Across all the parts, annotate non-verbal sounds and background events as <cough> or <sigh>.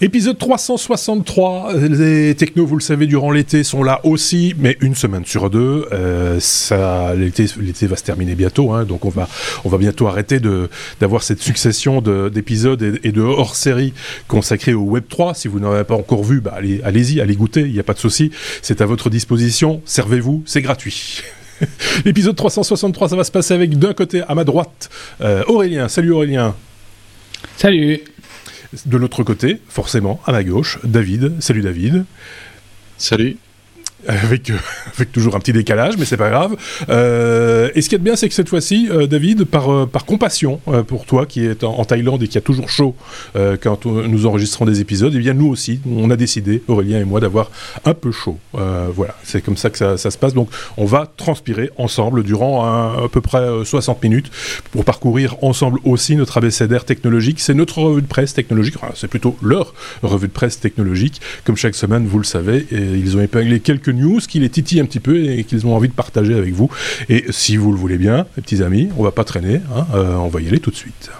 Épisode 363. Les technos, vous le savez, durant l'été sont là aussi, mais une semaine sur deux. Euh, ça, l'été, l'été va se terminer bientôt, hein, donc on va, on va bientôt arrêter de d'avoir cette succession de, d'épisodes et, de hors-série consacrés au Web 3. Si vous n'avez pas encore vu, bah, allez, allez-y, allez goûter. Il n'y a pas de souci. C'est à votre disposition. Servez-vous, c'est gratuit. <laughs> L'épisode 363, ça va se passer avec d'un côté à ma droite euh, Aurélien. Salut Aurélien. Salut. De l'autre côté, forcément, à ma gauche, David. Salut David. Salut. <laughs> Avec, euh, avec toujours un petit décalage, mais c'est pas grave. Euh, et ce qui est bien, c'est que cette fois-ci, euh, David, par, compassion pour toi qui est en, Thaïlande et qui a toujours chaud quand nous enregistrons des épisodes, et eh bien nous aussi, on a décidé, Aurélien et moi, d'avoir un peu chaud. voilà, c'est comme ça que ça, se passe. Donc, on va transpirer ensemble durant à peu près 60 minutes pour parcourir ensemble aussi notre abécédaire technologique. C'est notre revue de presse technologique, enfin, c'est plutôt leur revue de presse technologique. Comme chaque semaine, vous le savez, ils ont épinglé quelques news qui les titillent un petit peu et qu'ils ont envie de partager avec vous. Et si vous le voulez bien, les petits amis, on va pas traîner, hein, euh, on va y aller tout de suite.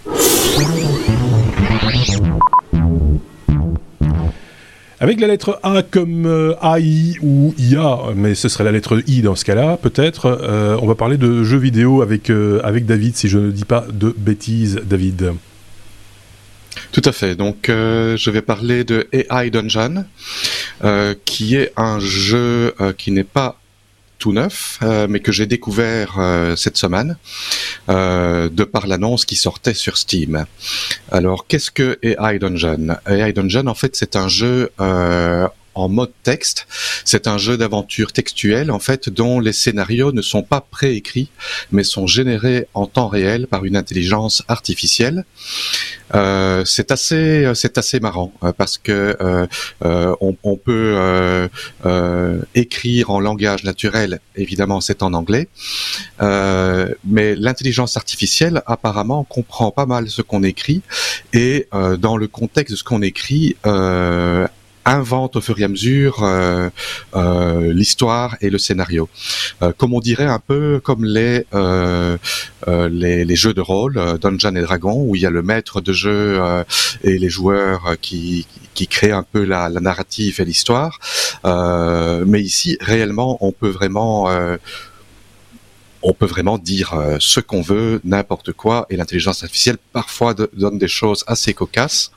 Avec la lettre A comme euh, AI ou IA, mais ce serait la lettre I dans ce cas-là, peut-être, euh, on va parler de jeux vidéo avec, avec David, si je ne dis pas de bêtises, David. Tout à fait. Donc, euh, je vais parler de AI Dungeon, euh, qui est un jeu euh, qui n'est pas tout neuf, mais que j'ai découvert cette semaine de par l'annonce qui sortait sur Steam. Alors, qu'est-ce que AI Dungeon? AI Dungeon, en fait, c'est un jeu en mode texte. C'est un jeu d'aventure textuelle en fait dont les scénarios ne sont pas préécrits mais sont générés en temps réel par une intelligence artificielle. Euh, c'est assez c'est assez marrant euh, parce que euh, euh, on, on, peut euh, écrire en langage naturel évidemment c'est en anglais mais l'intelligence artificielle apparemment comprend pas mal ce qu'on écrit et dans le contexte de ce qu'on écrit invente au fur et à mesure euh, euh, l'histoire et le scénario. Euh, comme on dirait un peu comme les, euh, euh, les, les, jeux de rôle, Dungeons et Dragons, où il y a le maître de jeu et les joueurs qui, qui créent un peu la, la narrative et l'histoire. mais ici, réellement, on peut vraiment on peut vraiment dire euh, ce qu'on veut, n'importe quoi, et l'intelligence artificielle parfois donne des choses assez cocasses.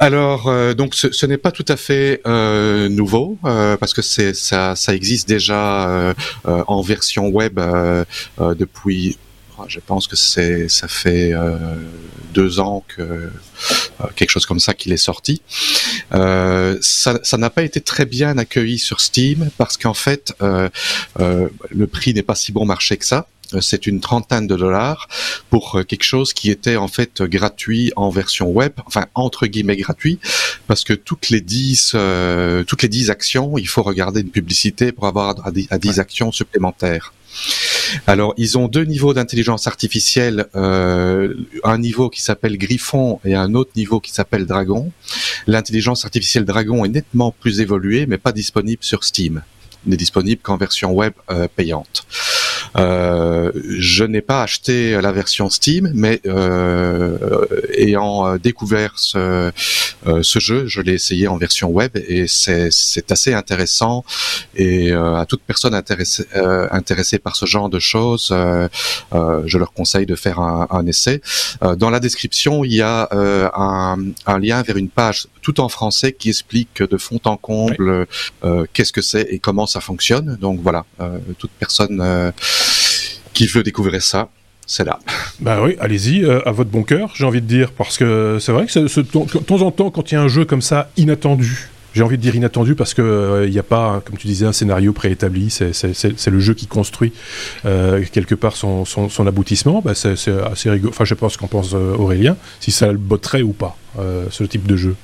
Alors, euh, donc, ce, ce n'est pas tout à fait euh, nouveau euh, parce que c'est ça, ça existe déjà euh, euh, en version web depuis. Je pense que c'est ça fait deux ans que quelque chose comme ça qu'il est sorti. ça n'a pas été très bien accueilli sur Steam parce qu'en fait, le prix n'est pas si bon marché que ça c'est une trentaine de dollars pour euh, quelque chose qui était en fait gratuit en version web, enfin entre guillemets gratuit, parce que toutes les dix euh, toutes les dix actions, il faut regarder une publicité pour avoir à 10, à 10 ouais. actions supplémentaires. Alors, ils ont deux niveaux d'intelligence artificielle, euh, un niveau qui s'appelle Griffon et un autre niveau qui s'appelle Dragon. L'intelligence artificielle Dragon est nettement plus évoluée, mais pas disponible sur Steam. N'est disponible qu'en version web euh, payante. Euh, je n'ai pas acheté la version Steam, mais euh, ayant découvert ce, euh, ce jeu, je l'ai essayé en version web et c'est assez intéressant. Et euh, à toute personne intéressée, euh, intéressée par ce genre de choses, je leur conseille de faire un, un essai. dans la description, il y a un, un, lien vers une page tout en français qui explique de fond en comble oui. qu'est-ce que c'est et comment ça fonctionne. Donc voilà, toute personne qui veut découvrir ça, c'est là. Bah oui, allez-y, euh, à votre bon cœur, j'ai envie de dire, parce que c'est vrai que de temps en temps, quand il y a un jeu comme ça inattendu, j'ai envie de dire inattendu parce qu'il n'y euh, a pas, comme tu disais, un scénario préétabli, c'est le jeu qui construit euh, quelque part son, aboutissement, bah c'est assez rigolo. Enfin, je pense qu'en pense euh, Aurélien, si ça le botterait ou pas, ce type de jeu.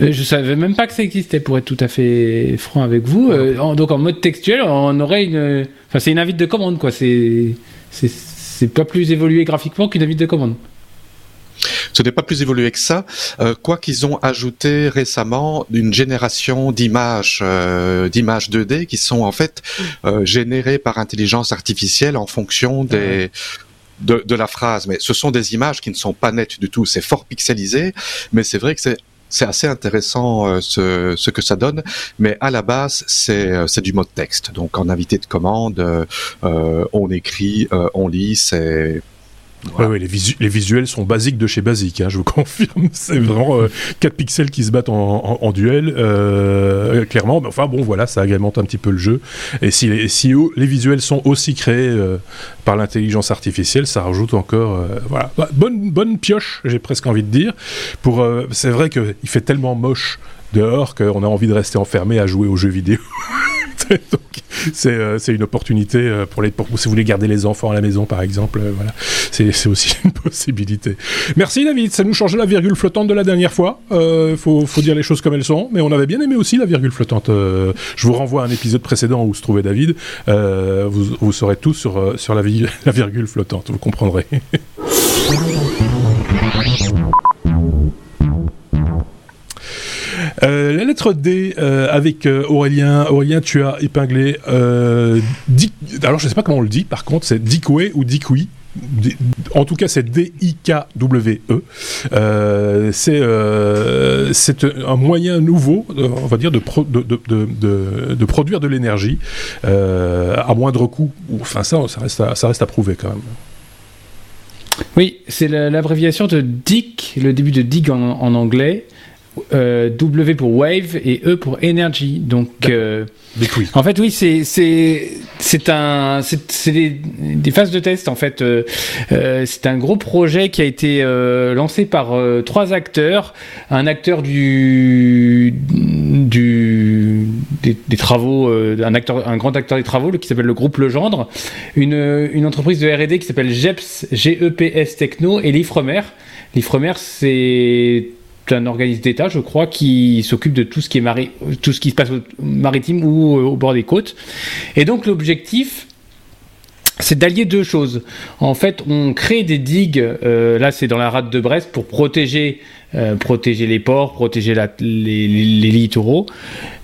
Je savais même pas que ça existait, pour être tout à fait franc avec vous. En, donc en mode textuel, on aurait une. Enfin, c'est une invite de commande, quoi. C'est c'est pas plus évolué graphiquement qu'une invite de commande. Ce n'est pas plus évolué que ça, euh, quoi qu'ils ont ajouté récemment une génération d'images, euh, d'images 2D qui sont en fait euh, générées par intelligence artificielle en fonction des de, de, la phrase. Mais ce sont des images qui ne sont pas nettes du tout. C'est fort pixelisé, mais c'est vrai que c'est c'est assez intéressant ce, ce, que ça donne, mais à la base, c'est c'est du mode texte. Donc en invité de commande, on écrit, on lit, c'est Ouais, les, visuels sont basiques de chez basique, hein, je vous <laughs> confirme. C'est vraiment 4 euh, pixels qui se battent en, duel, euh, clairement. Mais enfin bon, voilà, ça agrémente un petit peu le jeu. Et si les, si les visuels sont aussi créés euh, par l'intelligence artificielle, ça rajoute encore. voilà, bah, bonne, bonne pioche, j'ai presque envie de dire. Pour, c'est vrai qu'il fait tellement moche dehors qu'on a envie de rester enfermé à jouer aux jeux vidéo. <laughs> <laughs> Euh, c'est une opportunité euh, pour, les, pour si vous voulez garder les enfants à la maison, par exemple. Euh, voilà, c'est aussi <laughs> une possibilité. Merci David, ça nous change la virgule flottante de la dernière fois. Il faut, dire les choses comme elles sont, mais on avait bien aimé aussi la virgule flottante. je vous renvoie à un épisode précédent où se trouvait David. Vous, vous, saurez tout sur, sur <laughs> la virgule flottante, vous comprendrez. Euh, la lettre D euh, avec euh, Aurélien. Aurélien, tu as épinglé. alors, je ne sais pas comment on le dit, par contre, c'est Dikwe ou Dikwi. En tout cas, c'est D-I-K-W-E. c'est un moyen nouveau, on va dire, de, produire de l'énergie à moindre coût. Enfin, ça, ça reste, à, prouver quand même. Oui, c'est l'abréviation de DIC, le début de DIG en anglais. Euh, w pour wave et E pour energy. Donc, euh, en fait, oui, c'est c'est un c'est des, des, phases de test. En fait, euh, c'est un gros projet qui a été lancé par trois acteurs. Un acteur du du des, travaux, un acteur, un grand acteur des travaux qui s'appelle le groupe Legendre, une une entreprise de R&D qui s'appelle GEPS GEPS Techno et l'Ifremer. L'Ifremer, c'est un organisme d'État, je crois, qui s'occupe de tout ce qui est tout ce qui se passe au maritime ou au bord des côtes. Et donc l'objectif, c'est d'allier deux choses. En fait, on crée des digues, euh, là c'est dans la rade de Brest, pour protéger euh, protéger les ports, protéger les, littoraux,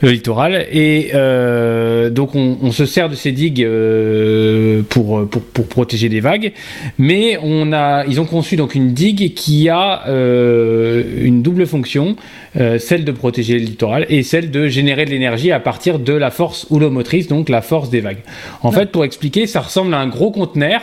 le littoral. Et euh, donc on, se sert de ces digues euh, pour, pour, protéger des vagues. Mais on a, ils ont conçu donc une digue qui a une double fonction, celle de protéger le littoral et celle de générer de l'énergie à partir de la force houlomotrice, donc la force des vagues. En fait, pour expliquer, ça ressemble à un gros conteneur.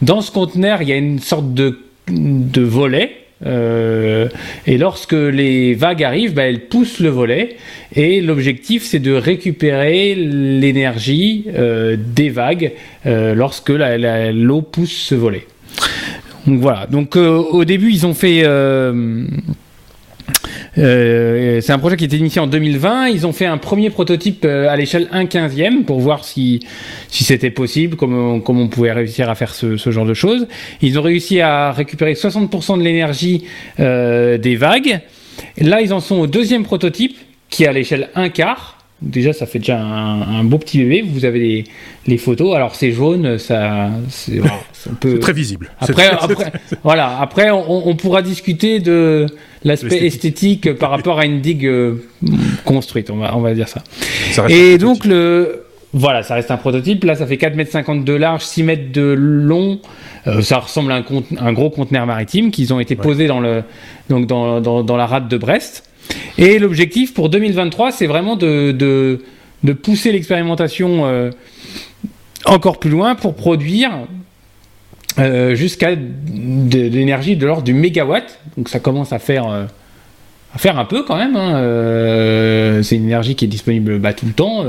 Dans ce conteneur, il y a une sorte de, de volet euh, et lorsque les vagues arrivent, bah, elles poussent le volet. Et l'objectif, c'est de récupérer l'énergie euh, des vagues euh, lorsque l'eau pousse ce volet. Donc voilà. Donc au début, ils ont fait euh, c'est un projet qui a été initié en 2020. Ils ont fait un premier prototype euh, à l'échelle 1 15e pour voir si, si c'était possible, comment, comment on pouvait réussir à faire ce, ce, genre de choses. Ils ont réussi à récupérer 60% de l'énergie euh, des vagues. Là, ils en sont au deuxième prototype qui est à l'échelle 1 quart. Déjà, ça fait déjà un, beau petit bébé. Vous avez les, les photos. Alors, c'est jaune, ça, c'est très visible. Après, après <laughs> voilà. Après, on, on, pourra discuter de l'aspect esthétique par rapport à une digue euh, construite. On va, on va dire ça. Et donc le, voilà, ça reste un prototype. Là, ça fait 4,50 m de large, 6 mètres de long. Euh, ça ressemble à un, un, gros conteneur maritime qu'ils ont été posés dans le, donc dans, dans, dans la rade de Brest. Et l'objectif pour 2023, c'est vraiment de, pousser l'expérimentation euh, encore plus loin pour produire euh, jusqu'à de, l'énergie de l'ordre du mégawatt. Donc ça commence à faire, euh, à faire un peu quand même. Hein. c'est une énergie qui est disponible bah, tout le temps,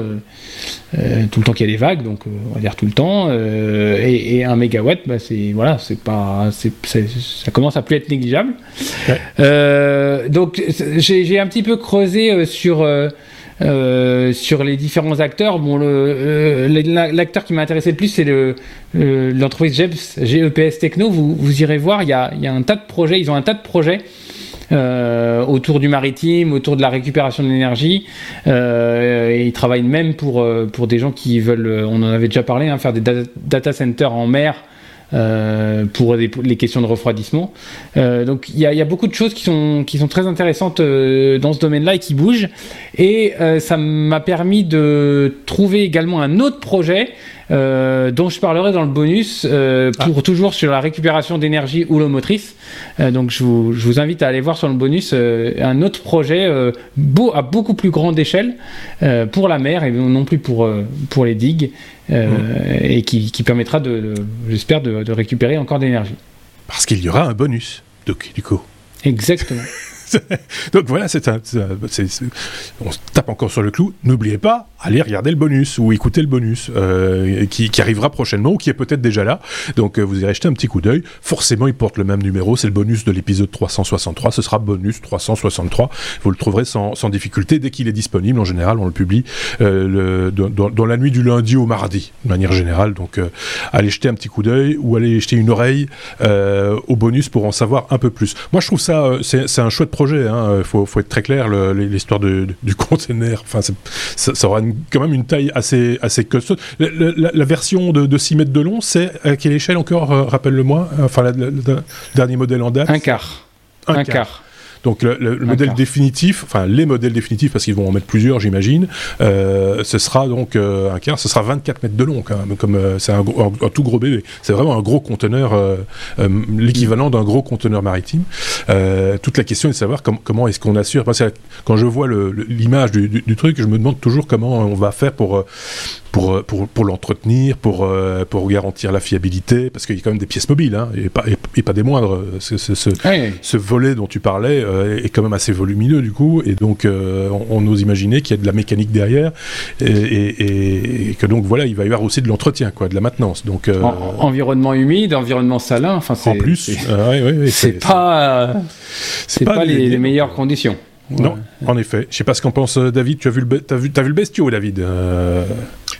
tout le temps qu'il y a des vagues, donc on va dire tout le temps. Et, un mégawatt, bah, c'est voilà, c'est pas, ça commence à plus être négligeable. donc j'ai un petit peu creusé sur euh, sur les différents acteurs, bon, l'acteur qui m'a intéressé le plus, c'est l'entreprise GEPS, GEPS Techno. Vous, vous irez voir, il y a, un tas de projets, ils ont un tas de projets. Euh, autour du maritime, autour de la récupération de l'énergie. Euh, ils travaillent même pour, pour des gens qui veulent, on en avait déjà parlé, hein, faire des data centers en mer euh, pour les, questions de refroidissement. Euh, donc il y, a beaucoup de choses qui sont, qui sont très intéressantes euh, dans ce domaine-là et qui bougent. Et euh, ça m'a permis de trouver également un autre projet dont je parlerai dans le bonus pour ah. toujours sur la récupération d'énergie ou l'eau motrice. donc je vous, je vous, invite à aller voir sur le bonus un autre projet beau, à beaucoup plus grande échelle pour la mer et non plus pour, pour les digues mmh. et qui, qui, permettra, de, j'espère, de, de récupérer encore d'énergie. Parce qu'il y aura un bonus, donc, du coup. Exactement. <laughs> Donc voilà, c'est on se tape encore sur le clou. N'oubliez pas, allez regarder le bonus ou écouter le bonus euh, qui, arrivera prochainement ou qui est peut-être déjà là. Donc euh, vous irez jeter un petit coup d'œil. Forcément, il porte le même numéro. C'est le bonus de l'épisode 363. Ce sera bonus 363. Vous le trouverez sans, difficulté dès qu'il est disponible. En général, on le publie euh, dans, la nuit du lundi au mardi, de manière générale. Donc allez jeter un petit coup d'œil ou allez jeter une oreille au bonus pour en savoir un peu plus. Moi, je trouve ça, c'est un chouette projet. Il hein. faut, faut, être très clair. L'histoire du container, enfin, ça, ça aura quand même une taille assez, assez costaud. La, version de, 6 mètres de long, c'est à quelle échelle encore, euh, rappelle-le-moi Enfin, le dernier modèle en date? Un quart. Un, quart. Donc le, modèle définitif, enfin les modèles définitifs, parce qu'ils vont en mettre plusieurs, j'imagine, euh, ce sera donc euh, un quart, ce sera 24 mètres de long quand même, comme euh, c'est un, tout gros bébé. C'est vraiment un gros conteneur, l'équivalent d'un gros conteneur maritime. toute la question est de savoir comment est-ce qu'on assure. Parce que quand je vois l'image du, du, truc, je me demande toujours comment on va faire pour pour, pour, pour l'entretenir, pour, pour garantir la fiabilité, parce qu'il y a quand même des pièces mobiles, hein, et, pas, et, pas des moindres. Ce, ce, ce, volet dont tu parlais est quand même assez volumineux du coup, et donc on, on, ose imaginer qu'il y a de la mécanique derrière, et, et, que donc voilà, il va y avoir aussi de l'entretien, quoi, de la maintenance. Donc environnement humide, environnement salin, enfin en plus, c'est pas, c'est pas, les, les meilleures conditions. Non, en effet. Je sais pas ce qu'en pense David. Tu as vu le, as vu, as vu le bestiau, David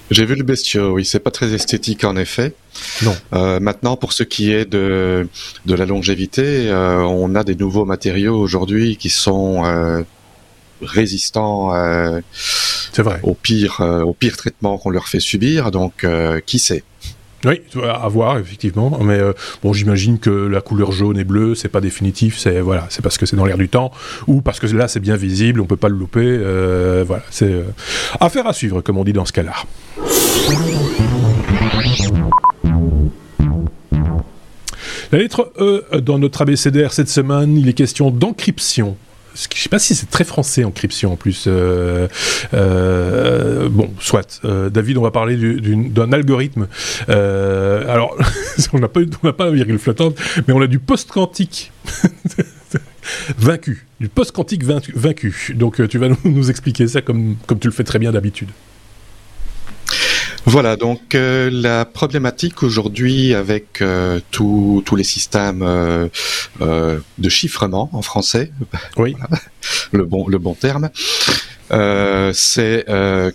j'ai vu le bestiau, oui, c'est pas très esthétique en effet. Non. Euh, maintenant, pour ce qui est de, de la longévité, euh, on a des nouveaux matériaux aujourd'hui qui sont euh, résistants euh, vrai. au pire euh, au pire traitement qu'on leur fait subir. Donc, euh, qui sait? Oui, à voir effectivement, mais euh, bon, j'imagine que la couleur jaune et bleue, c'est pas définitif, c'est voilà, c'est parce que c'est dans l'air du temps ou parce que là c'est bien visible, on peut pas le louper, euh, voilà, c'est euh, affaire à suivre comme on dit dans ce cas-là. La lettre E dans notre abécédaire cette semaine, il est question d'encryption je sais pas si c'est très français encryption en plus. Euh, euh, bon, soit. Euh, David, on va parler d'un algorithme. alors, <laughs> on n'a pas la virgule flottante, mais on a du post-quantique. <laughs> vaincu, du post-quantique vaincu. Donc tu vas nous, nous expliquer ça comme, comme tu le fais très bien d'habitude. Voilà, donc euh, la problématique aujourd'hui avec euh, tous les systèmes euh, de chiffrement en français, <laughs> oui. le bon le bon terme, c'est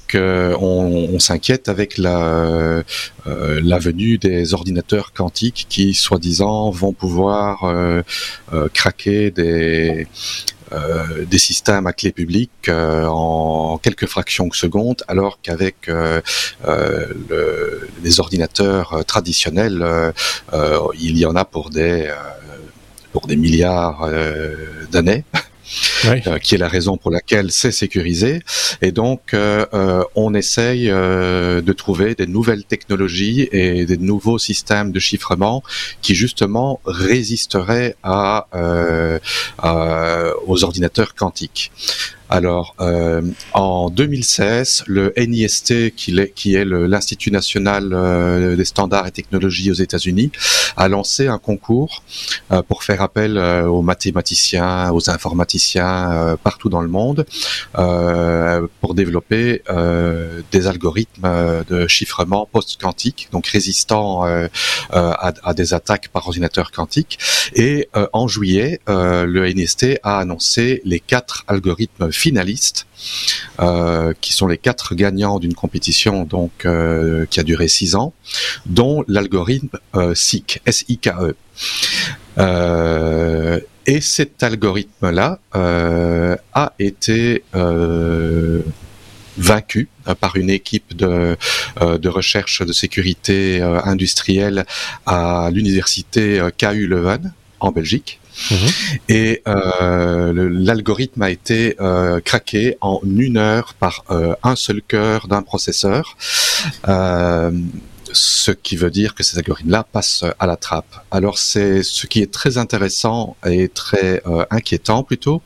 que on, s'inquiète avec la la venue des ordinateurs quantiques qui, soi-disant, vont pouvoir craquer des euh, des systèmes à clé publique euh, en quelques fractions de secondes, alors qu'avec euh, le, les ordinateurs traditionnels, il y en a pour des pour des milliards d'années. Euh, qui est la raison pour laquelle c'est sécurisé. Et donc, euh, euh, on essaye de trouver des nouvelles technologies et des nouveaux systèmes de chiffrement qui justement résisteraient à, aux ordinateurs quantiques. Alors, euh, en 2016, le NIST, qui est, l'Institut national euh, des standards et technologies aux États-Unis, a lancé un concours euh, pour faire appel euh, aux mathématiciens, aux informaticiens partout dans le monde, pour développer des algorithmes de chiffrement post-quantique, donc résistants à, à, des attaques par ordinateur quantique. Et en juillet, le NIST a annoncé les quatre algorithmes finalistes, euh, qui sont les quatre gagnants d'une compétition donc euh, qui a duré six ans, dont l'algorithme euh, SIK, S-I-K-E. Et cet algorithme-là a été vaincu par une équipe de, de recherche de sécurité industrielle à l'université KU Leuven en Belgique. Mhm. Et euh, l'algorithme a été euh, craqué en une heure par euh, un seul cœur d'un processeur. ce qui veut dire que ces algorithmes-là passent à la trappe. Alors c'est ce qui est très intéressant et très inquiétant plutôt,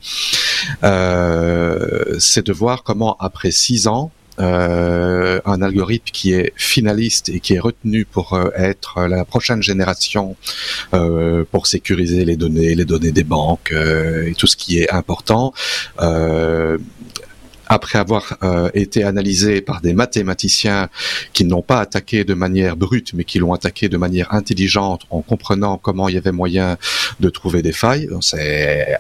c'est de voir comment après six ans, euh, un algorithme qui est finaliste et qui est retenu pour euh, être la prochaine génération euh, pour sécuriser les données, les données des banques et tout ce qui est important après avoir été analysé par des mathématiciens qui n'ont pas attaqué de manière brute, mais qui l'ont attaqué de manière intelligente en comprenant comment il y avait moyen de trouver des failles. C'est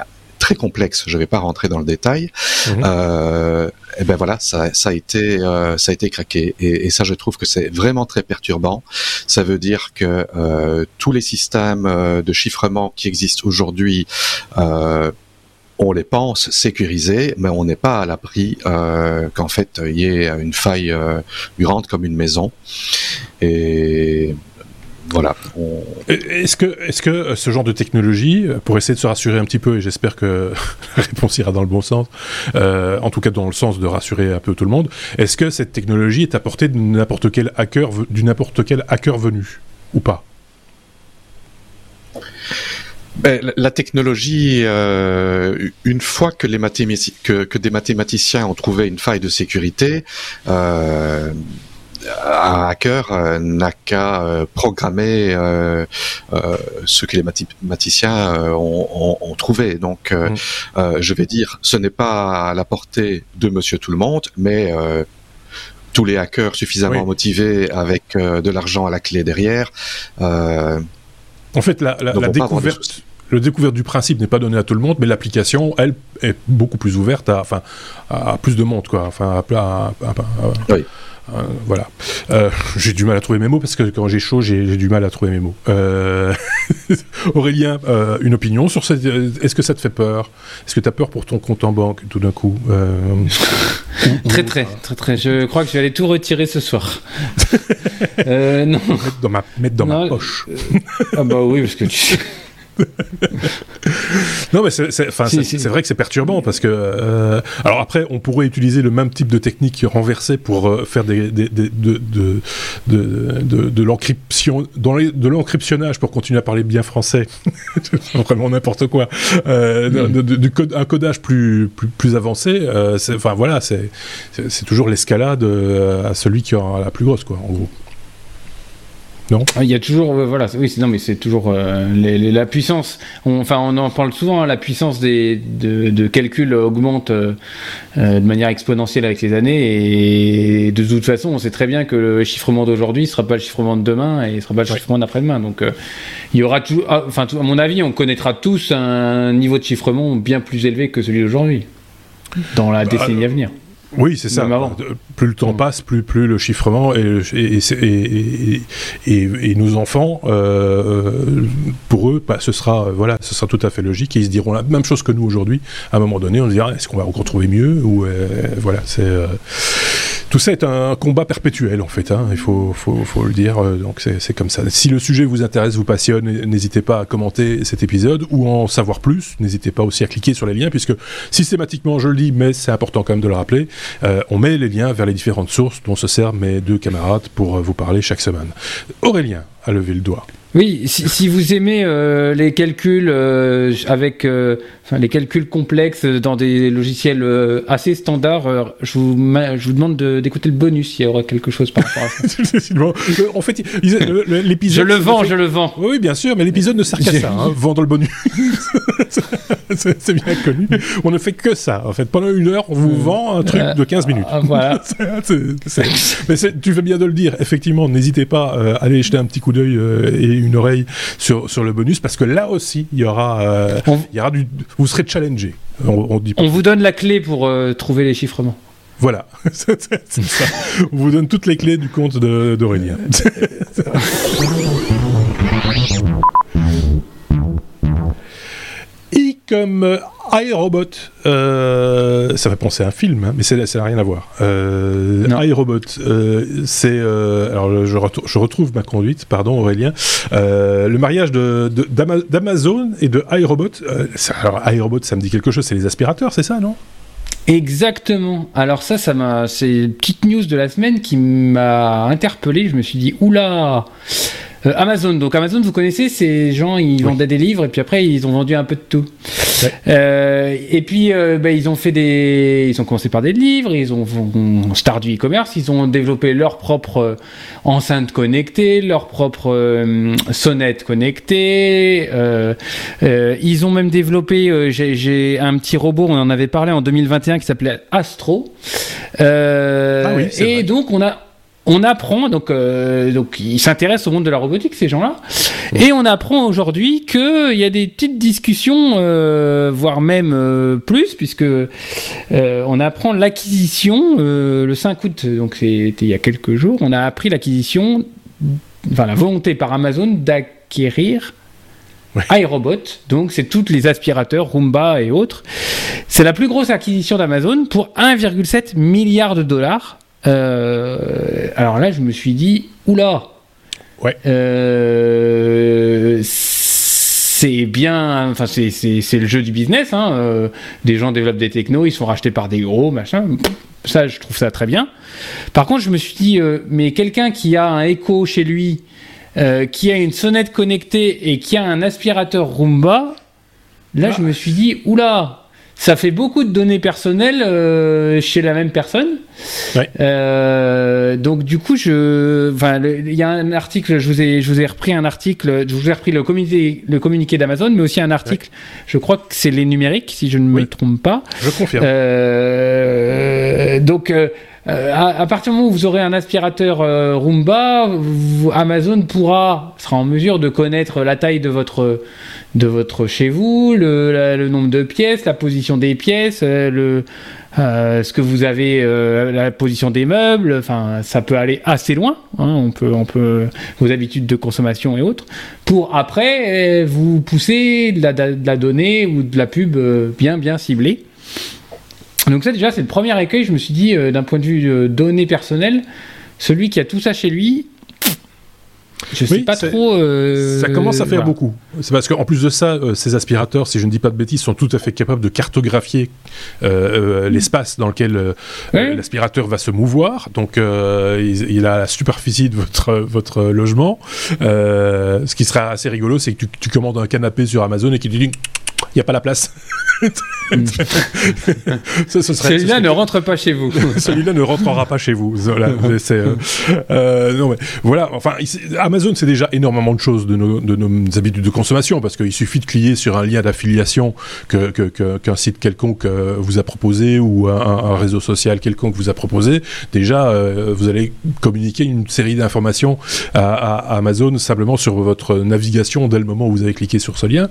très complexe, je ne vais pas rentrer dans le détail. Mhm. Euh, et ben voilà, ça, ça a été, euh, ça a été craqué. Et, et, ça, je trouve que c'est vraiment très perturbant. Ça veut dire que euh, tous les systèmes de chiffrement qui existent aujourd'hui on les pense sécurisés, mais on n'est pas à l'abri euh, qu'en fait il y ait une faille euh, grande comme une maison. Et voilà. Est-ce que, est-ce que ce genre de technologie, pour essayer de se rassurer un petit peu, et j'espère que <laughs> la réponse ira dans le bon sens, euh, en tout cas dans le sens de rassurer un peu tout le monde, est-ce que cette technologie est à portée de n'importe quel hacker, du n'importe quel hacker venu ou pas? Ben, la technologie, euh, une fois que, les que, que, des mathématiciens ont trouvé une faille de sécurité, euh, un hacker euh, n'a qu'à euh, programmer euh, ce que les mathématiciens ont, ont, trouvé. Donc, mmh. je vais dire, ce n'est pas à la portée de Monsieur Tout le Monde, mais tous les hackers suffisamment motivés avec de l'argent à la clé derrière. en fait, la, la, la découverte le découverte du principe n'est pas donné à tout le monde, mais l'application, elle, est beaucoup plus ouverte à, enfin, à plus de monde, quoi. Enfin, à, oui. Euh, voilà. Euh, j'ai du mal à trouver mes mots parce que quand j'ai chaud, j'ai du mal à trouver mes mots. Euh... <laughs> Aurélien, une opinion sur cette. Est-ce que ça te fait peur? Est-ce que tu as peur pour ton compte en banque tout d'un coup Très, très, très, très. Je crois que je vais aller tout retirer ce soir. <laughs> non. Mettre dans ma, mettre dans ma poche. ah bah oui, parce que tu <laughs> <laughs> non, mais c'est vrai que c'est perturbant parce que. Euh, alors après, on pourrait utiliser le même type de technique renversée pour euh, faire des, de, de, de, de l'encryption, de l'encryptionnage pour continuer à parler bien français. <laughs> Vraiment n'importe quoi. Euh, mm. code, un codage plus, plus, plus avancé. Enfin voilà, c'est toujours l'escalade à celui qui a la plus grosse, quoi, en gros. Non. Ah, il y a toujours, voilà, oui, non, mais c'est toujours euh, la puissance. enfin, on en parle souvent. Hein, la puissance des, de, calcul augmente euh, euh, de manière exponentielle avec les années, et de toute façon, on sait très bien que le chiffrement d'aujourd'hui ne sera pas le chiffrement de demain et ne sera pas le chiffrement d'après-demain. Donc, il y aura tout, ah, enfin, à mon avis, on connaîtra tous un niveau de chiffrement bien plus élevé que celui d'aujourd'hui dans la bah, décennie à venir. Oui, c'est ça. Plus le temps mm. passe, plus, plus le chiffrement et, et, et, nos enfants, euh, pour eux, bah, ce sera voilà, ce sera tout à fait logique et ils se diront la même chose que nous aujourd'hui. À un moment donné, on se dira est-ce qu'on va encore trouver mieux ou euh, voilà, c'est euh, tout ça est un combat perpétuel en fait. Hein, il faut, faut, faut, le dire. donc c'est comme ça. Si le sujet vous intéresse, vous passionne, n'hésitez pas à commenter cet épisode ou en savoir plus. N'hésitez pas aussi à cliquer sur les liens puisque systématiquement, je le dis, mais c'est important quand même de le rappeler. Euh, on met les liens vers les différentes sources dont se servent mes deux camarades pour euh, vous parler chaque semaine. Aurélien a levé le doigt. Oui, si, vous aimez euh, les calculs euh, avec euh, enfin, les calculs complexes dans des logiciels assez standards, je, vous, je vous demande d'écouter le bonus. Il y aura quelque chose par rapport à ça. <laughs> en fait, l'épisode. Je le vends, je le vends. Oui, bien sûr, mais l'épisode ne sert qu'à ça, hein, <laughs> vendre le bonus. <laughs> c'est bien connu. On ne fait que ça. En fait, pendant une heure, on vous vend un truc de 15 minutes. Voilà. mais tu fais bien de le dire. Effectivement, n'hésitez pas à aller jeter un petit coup d'œil et une oreille sur, sur le bonus parce que là aussi, il y aura, euh, il y aura du, vous serez challengé. On, on, vous donne la clé pour euh, trouver les chiffrements. Voilà, <laughs> ça. On vous donne toutes les clés du compte d'Aurélien. <laughs> comme iRobot, euh, ça fait penser à un film, hein, mais ça n'a rien à voir. Euh, iRobot, euh, c'est euh, alors je, je, retrouve ma conduite, pardon Aurélien. Euh, le mariage d'Amazon de, et de iRobot. alors iRobot, ça me dit quelque chose, c'est les aspirateurs, c'est ça, non? Exactement. Alors ça, ça m'a, c'est une petite news de la semaine qui m'a interpellé. Je me suis dit, oula, euh, Amazon. Donc Amazon, vous connaissez, ces gens, ils vendaient des livres et puis après ils ont vendu un peu de tout. Euh, et puis euh, ben, ils ont fait des, ils ont commencé par des livres, ils ont, star du e-commerce, ils ont développé leur propre enceinte connectée, leur propre sonnette connectée. ils ont même développé, j'ai un petit robot, on en avait parlé en 2021 qui s'appelait Astro. Ah oui, et donc on a on apprend, donc, euh, donc ils s'intéressent au monde de la robotique, ces gens-là, et on apprend aujourd'hui qu'il y a des petites discussions, euh, voire même euh, plus, puisque on apprend l'acquisition le 5 août, donc c'était il y a quelques jours, on a appris l'acquisition, enfin la volonté par Amazon d'acquérir iRobot, donc c'est tous les aspirateurs, Roomba et autres. C'est la plus grosse acquisition d'Amazon pour 1,7 milliard de dollars. Euh, alors là, je me suis dit, oula, ouais. Euh, c'est bien, enfin c'est le jeu du business. Hein, euh, des gens développent des technos, ils sont rachetés par des gros, machin. Ça, je trouve ça très bien. Par contre, je me suis dit, mais quelqu'un qui a un écho chez lui, qui a une sonnette connectée et qui a un aspirateur Roomba, là, je me suis dit, oula, ça fait beaucoup de données personnelles euh, chez la même personne. Ouais. Euh, donc du coup, je, enfin, il y a un article, je vous ai, je vous ai repris un article, je vous ai repris le communiqué, le communiqué d'Amazon, mais aussi un article. Je crois que c'est les numériques, si je ne me trompe pas. Je confirme. Euh, donc euh, à, partir du moment où vous aurez un aspirateur euh, Roomba, Amazon sera en mesure de connaître la taille de votre de votre chez vous, le, le nombre de pièces, la position des pièces, euh, le ce que vous avez, la position des meubles. Enfin, ça peut aller assez loin. Hein, on peut, on peut vos habitudes de consommation et autres pour après vous pousser de la, de la donnée ou de la pub bien bien ciblée. Donc ça déjà c'est le premier écueil, je me suis dit euh, d'un point de vue euh, données personnelles, celui qui a tout ça chez lui, je sais pas trop. Euh, ça commence à faire beaucoup. C'est parce qu'en plus de ça, ces aspirateurs, si je ne dis pas de bêtises, sont tout à fait capables de cartographier l'espace dans lequel l'aspirateur va se mouvoir. Donc, il, a la superficie de votre, votre logement. ce qui sera assez rigolo, c'est que tu, tu, commandes un canapé sur Amazon et qu'il te dit n'y a pas la place. <laughs> Celui-là ne rentre pas chez vous. <laughs> Celui-là ne rentrera pas chez vous. Voilà, <laughs> euh, euh, non, mais, voilà enfin, Amazon, c'est déjà énormément de choses de nos, de nos habitudes de consommation parce qu'il suffit de cliquer sur un lien d'affiliation qu'un que, que, site quelconque euh, vous a proposé ou un, réseau social quelconque vous a proposé. Déjà, vous allez communiquer une série d'informations à, à, Amazon simplement sur votre navigation dès le moment où vous avez cliqué sur ce lien.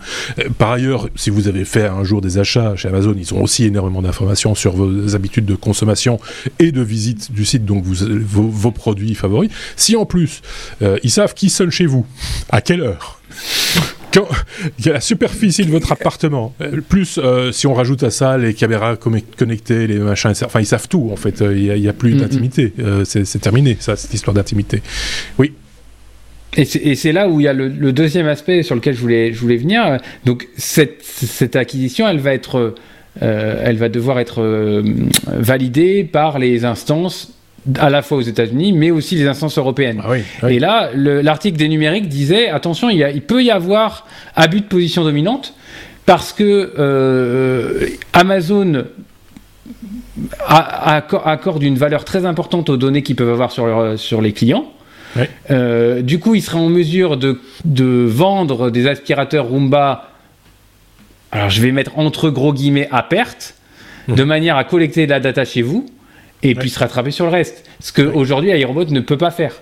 Par ailleurs, si vous avez fait un jour des achats chez Amazon, ils ont aussi énormément d'informations sur vos habitudes de consommation et de visite du site, donc vous, vos, produits favoris. Si en plus, euh, ils savent qui sonne chez vous, à quelle heure, quand, il y a la superficie de votre appartement, euh, plus euh, si on rajoute à ça les caméras connectées, les machins, enfin ils savent tout en fait, il n'y a, plus d'intimité, c'est terminé ça, cette histoire d'intimité. Oui. Et c'est là où il y a le, deuxième aspect sur lequel je voulais, je voulais venir. Donc cette, cette acquisition, elle va être, euh, elle va devoir être euh, validée par les instances à la fois aux États-Unis, mais aussi les instances européennes. Ah Et là, l'article des numériques disait attention, il, y a, il, peut y avoir abus de position dominante parce que euh, Amazon accorde une valeur très importante aux données qu'ils peuvent avoir sur, sur les clients. Euh, du coup, il sera en mesure de, vendre des aspirateurs Roomba, alors je vais mettre entre gros guillemets à perte, de mmh. manière à collecter de la data chez vous et puis se rattraper sur le reste. Ce qu'aujourd'hui, ouais. iRobot ne peut pas faire.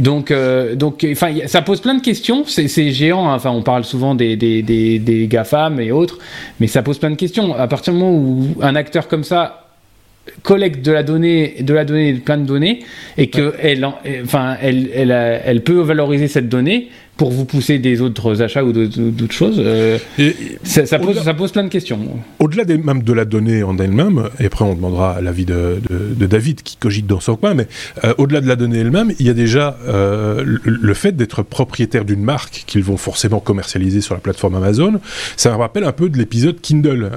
Donc, euh, donc, enfin, ça pose plein de questions. C'est géant. Hein. Enfin, on parle souvent des, des, des GAFAM et autres, mais ça pose plein de questions. À partir du moment où un acteur comme ça collecte de la donnée, de la donnée, plein de données, et que elle, enfin, elle, elle, elle, peut valoriser cette donnée. Pour vous pousser des autres achats ou d'autres choses. ça, pose, ça, pose, plein de questions. Au-delà même de la donnée en elle-même, et après on demandera l'avis de, de, David qui cogite dans son coin, mais au-delà de la donnée elle-même, il y a déjà le, le, fait d'être propriétaire d'une marque qu'ils vont forcément commercialiser sur la plateforme Amazon. Ça me rappelle un peu de l'épisode Kindle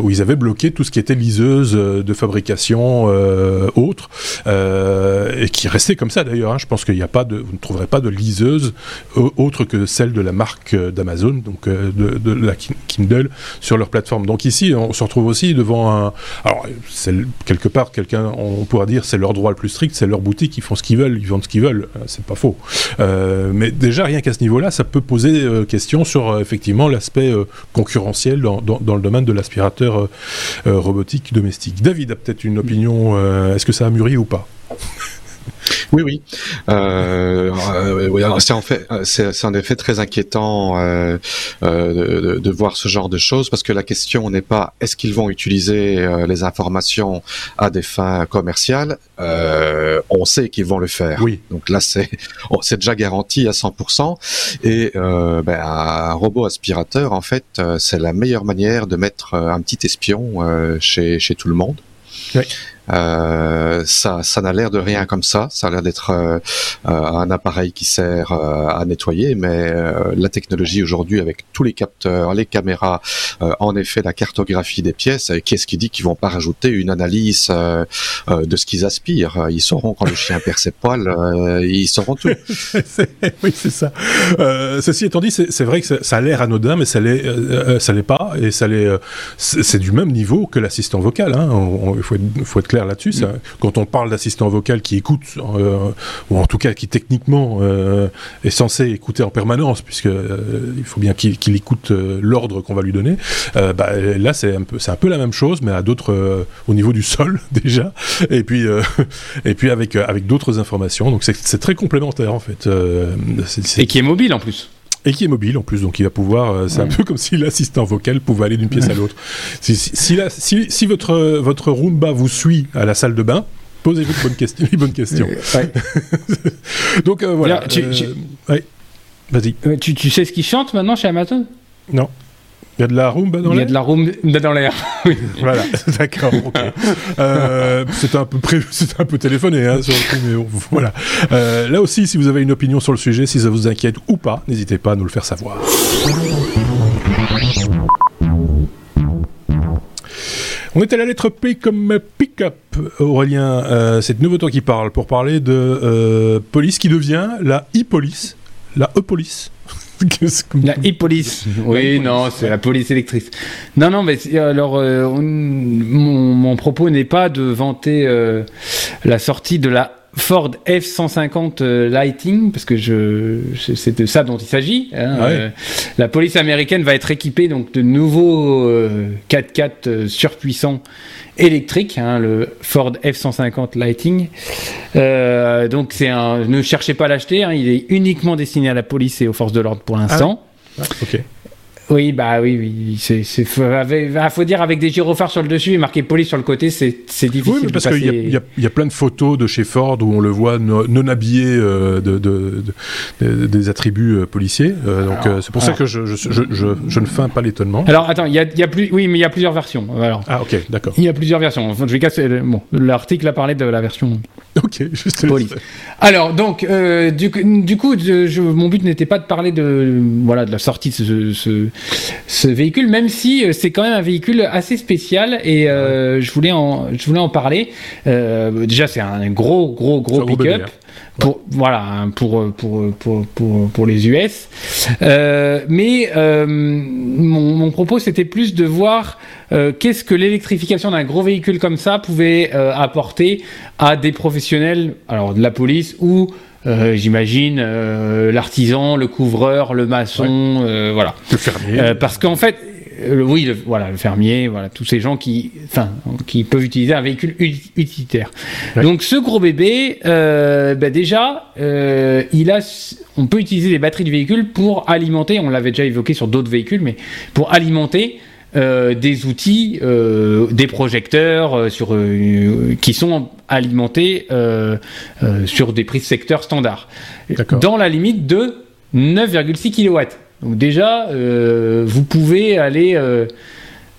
où ils avaient bloqué tout ce qui était liseuse de fabrication autre et qui restait comme ça d'ailleurs. Hein. Je pense qu'il n'y a pas de, vous ne trouverez pas de liseuse euh, autre que celle de la marque euh, d'Amazon, donc euh, de, la Kindle sur leur plateforme. Donc ici, on se retrouve aussi devant un. Alors, quelque part, quelqu'un, on pourra dire, c'est leur droit le plus strict, c'est leur boutique, ils font ce qu'ils veulent, ils vendent ce qu'ils veulent. C'est pas faux. mais déjà, rien qu'à ce niveau-là, ça peut poser question sur effectivement l'aspect concurrentiel dans, le domaine de l'aspirateur robotique domestique. David a peut-être une opinion. Est-ce que ça a mûri ou pas? Oui, oui. Euh, euh c'est en fait, c'est en effet très inquiétant euh, euh, de, de, voir ce genre de choses parce que la question n'est pas est-ce qu'ils vont utiliser euh, les informations à des fins commerciales. Euh, on sait qu'ils vont le faire. Oui. Donc là, c'est <laughs> c'est déjà garanti à 100%. Et ben, un robot aspirateur, en fait, c'est la meilleure manière de mettre un petit espion chez chez tout le monde. Oui. Euh, ça, ça n'a l'air de rien comme ça. Ça a l'air d'être euh, euh, un appareil qui sert à nettoyer, mais la technologie aujourd'hui, avec tous les capteurs, les caméras, en effet, la cartographie des pièces, qu'est-ce qui dit qu'ils vont pas rajouter une analyse de ce qu'ils aspirent? Ils sauront quand le chien perd ses poils, ils sauront tout. <laughs> oui, c'est ça. ceci étant dit, c'est vrai que ça a l'air anodin, mais ça l'est, ça l'est pas, et ça l'est. c'est du même niveau que l'assistant vocal. Hein. Il faut, faut être clair là-dessus. Quand on parle d'assistant vocal qui écoute, euh, ou en tout cas qui techniquement euh, est censé écouter en permanence, puisque euh, il faut bien qu'il écoute l'ordre qu'on va lui donner. Bah, là, c'est un peu, un peu la même chose, mais à d'autres, au niveau du <laughs> sol déjà, et puis et puis avec avec d'autres informations. Donc c'est très complémentaire en fait. et qui est mobile en plus et qui est mobile en plus, donc il va pouvoir. Euh, c'est un peu comme si l'assistant vocal pouvait aller d'une pièce à l'autre. Si, si, votre, votre Roomba vous suit à la salle de bain, posez-vous de bonnes questions. <laughs> bonnes questions. <laughs> donc euh, voilà. Euh, vas-y. Tu, tu sais ce qu'il chante maintenant chez Amazon? Non. Il y a de la Roomba dans l'air Il y a de la Roomba dans l'air. <laughs> oui. Voilà, <laughs> d'accord. <laughs> Euh, c'est un peu c'est un peu téléphoné, hein, sur le coup, mais voilà. Euh, là aussi, si vous avez une opinion sur le sujet, si ça vous inquiète ou pas, n'hésitez pas à nous le faire savoir. On est à la lettre P comme pick-up, Aurélien. Euh, c'est de nouveau toi qui parle pour parler de police qui devient la e-police, la e-police. La e-police. Oui, non, c'est la police électrique. Non, non, mais alors, euh, mon, propos n'est pas de vanter euh, la sortie de la Ford F-150 euh, Lighting, parce que je, c'est de ça dont il s'agit. Hein, la police américaine va être équipée donc de nouveaux 4x4 surpuissants électrique, hein, le Ford F-150 Lighting. Euh, donc c'est un, ne cherchez pas à l'acheter, hein, il est uniquement destiné à la police et aux forces de l'ordre pour l'instant. Ah. Oui, bah oui, oui. C'est, c'est, faut, faut dire avec des gyrophares sur le dessus et marqué police sur le côté, c'est, c'est difficile. Oui, parce qu'il y, y, y, a plein de photos de chez Ford où on le voit non, habillé euh, de, de, de, des attributs euh, policiers. Euh, donc c'est pour ça que je, je, je, je, ne feins pas l'étonnement. Alors attends, il y a, y a plus, oui, mais il y a plusieurs versions. Alors, ah ok, d'accord. Il y a plusieurs versions. Enfin, je vais casser. Bon, l'article a parlé de la version. <laughs> Ok, juste. Alors donc, du, du coup, mon but n'était pas de parler de voilà de la sortie de ce, ce ce véhicule, même si euh, c'est quand même un véhicule assez spécial et euh, je voulais en je voulais en parler. Euh, déjà, c'est un gros gros gros pick-up. Pour, voilà hein, pour, pour, pour, pour, pour les US mais mon, mon, propos c'était plus de voir qu'est-ce que l'électrification d'un gros véhicule comme ça pouvait apporter à des professionnels alors de la police ou euh, j'imagine euh, l'artisan, le couvreur, le maçon, euh, voilà. Le fermier. parce qu'en fait, oui, le, voilà, le fermier, voilà, tous ces gens qui, enfin, qui peuvent utiliser un véhicule utilitaire. Donc ce gros bébé, bah, déjà, il a, on peut utiliser des batteries de véhicules pour alimenter. On l'avait déjà évoqué sur d'autres véhicules, mais pour alimenter euh, des outils, euh, des projecteurs euh, sur, qui sont alimentés sur des prises secteurs standards. Dans la limite de 9,6 kW. Donc déjà, euh, vous pouvez aller euh,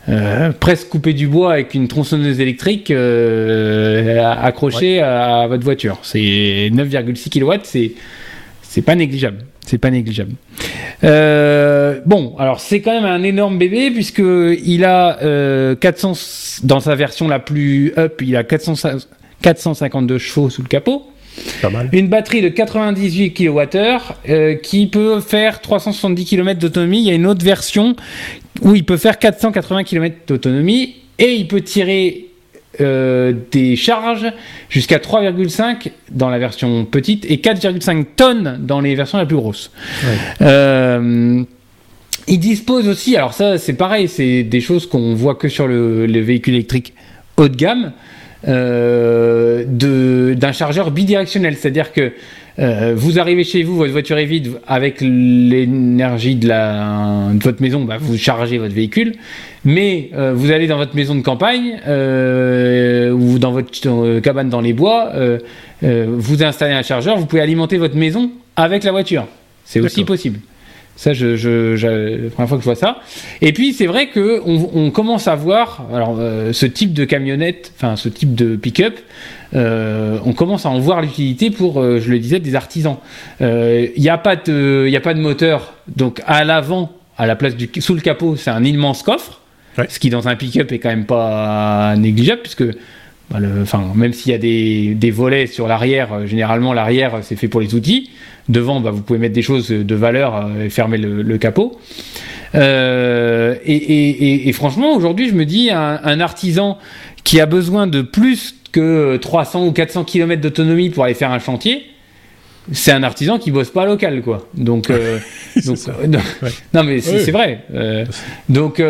euh, presque couper du bois avec une tronçonneuse électrique accrochée à, votre voiture. C'est 9,6 kW, c'est c'est pas négligeable. C'est pas négligeable. bon, alors c'est quand même un énorme bébé puisque il a 400 dans sa version la plus up, il a 400, 452 chevaux sous le capot. Une batterie de 98 kWh qui peut faire 370 km d'autonomie. Il y a une autre version où il peut faire 480 km d'autonomie et il peut tirer euh, des charges jusqu'à 3,5 dans la version petite et 4,5 tonnes dans les versions la plus grosses. Euh, il dispose aussi, alors ça c'est pareil, c'est des choses qu'on voit que sur le, les véhicules électriques haut de gamme. Euh, d'un chargeur bidirectionnel. C'est-à-dire que euh, vous arrivez chez vous, votre voiture est vide, avec l'énergie de, votre maison, bah, vous chargez votre véhicule, mais euh, vous allez dans votre maison de campagne ou dans votre cabane dans les bois, vous installez un chargeur, vous pouvez alimenter votre maison avec la voiture. C'est aussi possible. Ça, je, je, la première fois que je vois ça. Et puis, c'est vrai que on, on, commence à voir, alors, euh, ce type de camionnette, enfin, ce type de pick-up, euh, on commence à en voir l'utilité pour, euh, je le disais, des artisans. Il n'y a pas de, a pas de moteur, donc à l'avant, à la place du sous le capot, c'est un immense coffre, ce qui dans un pick-up est quand même pas négligeable puisque bah, enfin, même s'il y a des, des volets sur l'arrière, généralement l'arrière c'est fait pour les outils. Devant, bah, vous pouvez mettre des choses de valeur euh, et fermer le, capot. Euh, et, franchement, aujourd'hui, je me dis, un, artisan qui a besoin de plus que 300 ou 400 km d'autonomie pour aller faire un chantier, c'est un artisan qui bosse pas local, quoi. Donc, euh, <laughs> <laughs> non, mais c'est vrai. donc,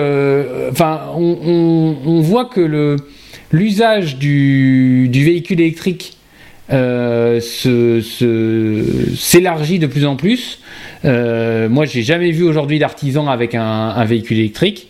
enfin, on, voit que le l'usage du, véhicule électrique euh, s'élargit de plus en plus. Euh, moi, j'ai jamais vu aujourd'hui d'artisan avec un, véhicule électrique.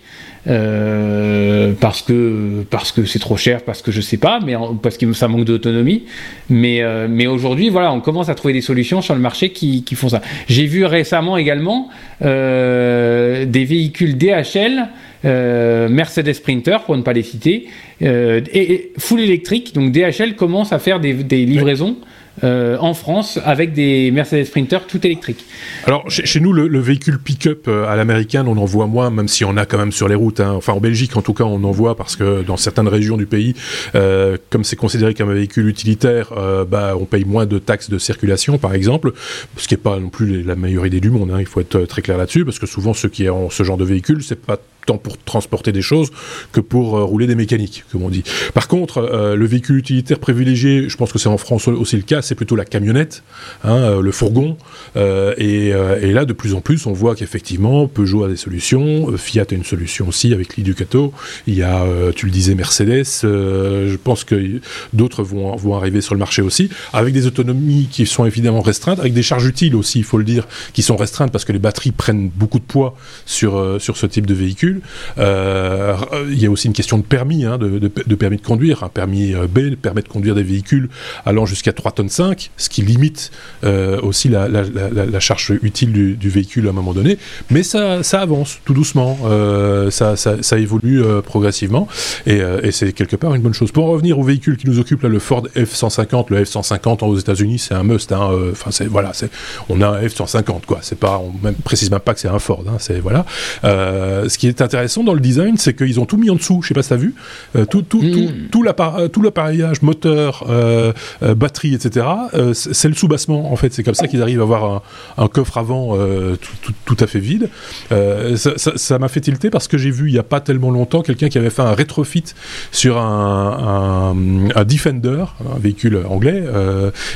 Euh, parce que parce que c'est trop cher, parce que je sais pas, mais parce que ça manque d'autonomie. Mais euh, mais aujourd'hui, voilà, on commence à trouver des solutions sur le marché qui font ça. J'ai vu récemment également des véhicules DHL euh, Mercedes Sprinter, pour ne pas les citer, euh, et, full électrique. Donc DHL commence à faire des, livraisons. Euh, en France avec des Mercedes Sprinter tout électriques. Alors chez, nous, le, véhicule pick-up à l'américaine, on en voit moins, même si on a quand même sur les routes. Hein. Enfin en Belgique, en tout cas, on en voit parce que dans certaines régions du pays, comme c'est considéré comme un véhicule utilitaire, bah, on paye moins de taxes de circulation, par exemple, ce qui n'est pas non plus la meilleure idée du monde. Hein. Il faut être très clair là-dessus parce que souvent ceux qui ont ce genre de véhicule, c'est pas tant pour transporter des choses que pour euh, rouler des mécaniques, comme on dit. Par contre, euh, le véhicule utilitaire privilégié, je pense que c'est en France aussi le cas, c'est plutôt la camionnette, hein, euh, le fourgon. Et, et, là, de plus en plus, on voit qu'effectivement, Peugeot a des solutions, Fiat a une solution aussi avec l'Iducato. Il y a, tu le disais, Mercedes. je pense que d'autres vont, vont arriver sur le marché aussi, avec des autonomies qui sont évidemment restreintes, avec des charges utiles aussi, il faut le dire, qui sont restreintes parce que les batteries prennent beaucoup de poids sur, sur ce type de véhicule. Euh, il y a aussi une question de permis, hein, de, permis de conduire. Un permis euh, B permet de conduire des véhicules allant jusqu'à 3 tonnes 5, ce qui limite euh, aussi la, charge utile du, véhicule à un moment donné. Mais ça, ça avance tout doucement, ça, ça, évolue progressivement et, c'est quelque part une bonne chose. Pour en revenir au véhicule qui nous occupe le Ford F-150, le F-150 aux États-Unis, c'est un must. Hein, voilà, c'est on a un F-150 quoi. C'est pas, on même précise même pas que c'est un Ford. Hein, c'est voilà. ce qui est intéressant dans le design, c'est qu'ils ont tout mis en dessous. Je sais pas si tu as vu. Euh, tout, tout, tout, mm. euh, tout l'appareillage, moteur, euh, batterie, etc. c'est le soubassement, en fait. C'est comme ça qu'ils arrivent à avoir un, coffre avant tout, à fait vide. ça m'a fait tilter parce que j'ai vu il n'y a pas tellement longtemps quelqu'un qui avait fait un rétrofit sur un, un, Defender, un véhicule anglais,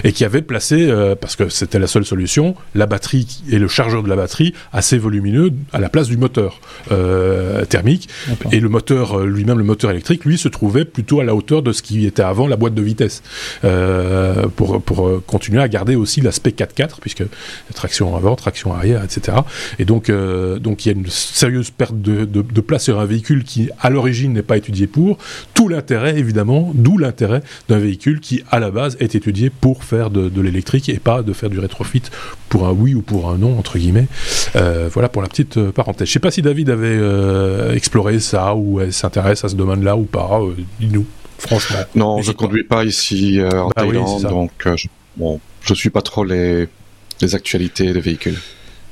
et qui avait placé, parce que c'était la seule solution, la batterie et le chargeur de la batterie assez volumineux à la place du moteur. Euh, thermique. Et le moteur euh, lui-même, le moteur électrique, lui, se trouvait plutôt à la hauteur de ce qui était avant la boîte de vitesse. Euh, pour, pour continuer à garder aussi l'aspect 4x4, puisque traction avant, traction arrière, etc. Et donc, donc il y a une sérieuse perte de, de, place sur un véhicule qui, à l'origine, n'est pas étudié pour. Tout l'intérêt, évidemment, d'où l'intérêt d'un véhicule qui, à la base, est étudié pour faire de, de l'électrique et pas de faire du rétrofit pour un oui ou pour un non entre guillemets. voilà pour la petite parenthèse. Je sais pas si David avait exploré ça ou s'intéresse à ce domaine-là ou pas. Dis-nous. Franchement. Non, je conduis pas ici en bah Thaïlande, donc je, bon, je suis pas trop les, les actualités des véhicules.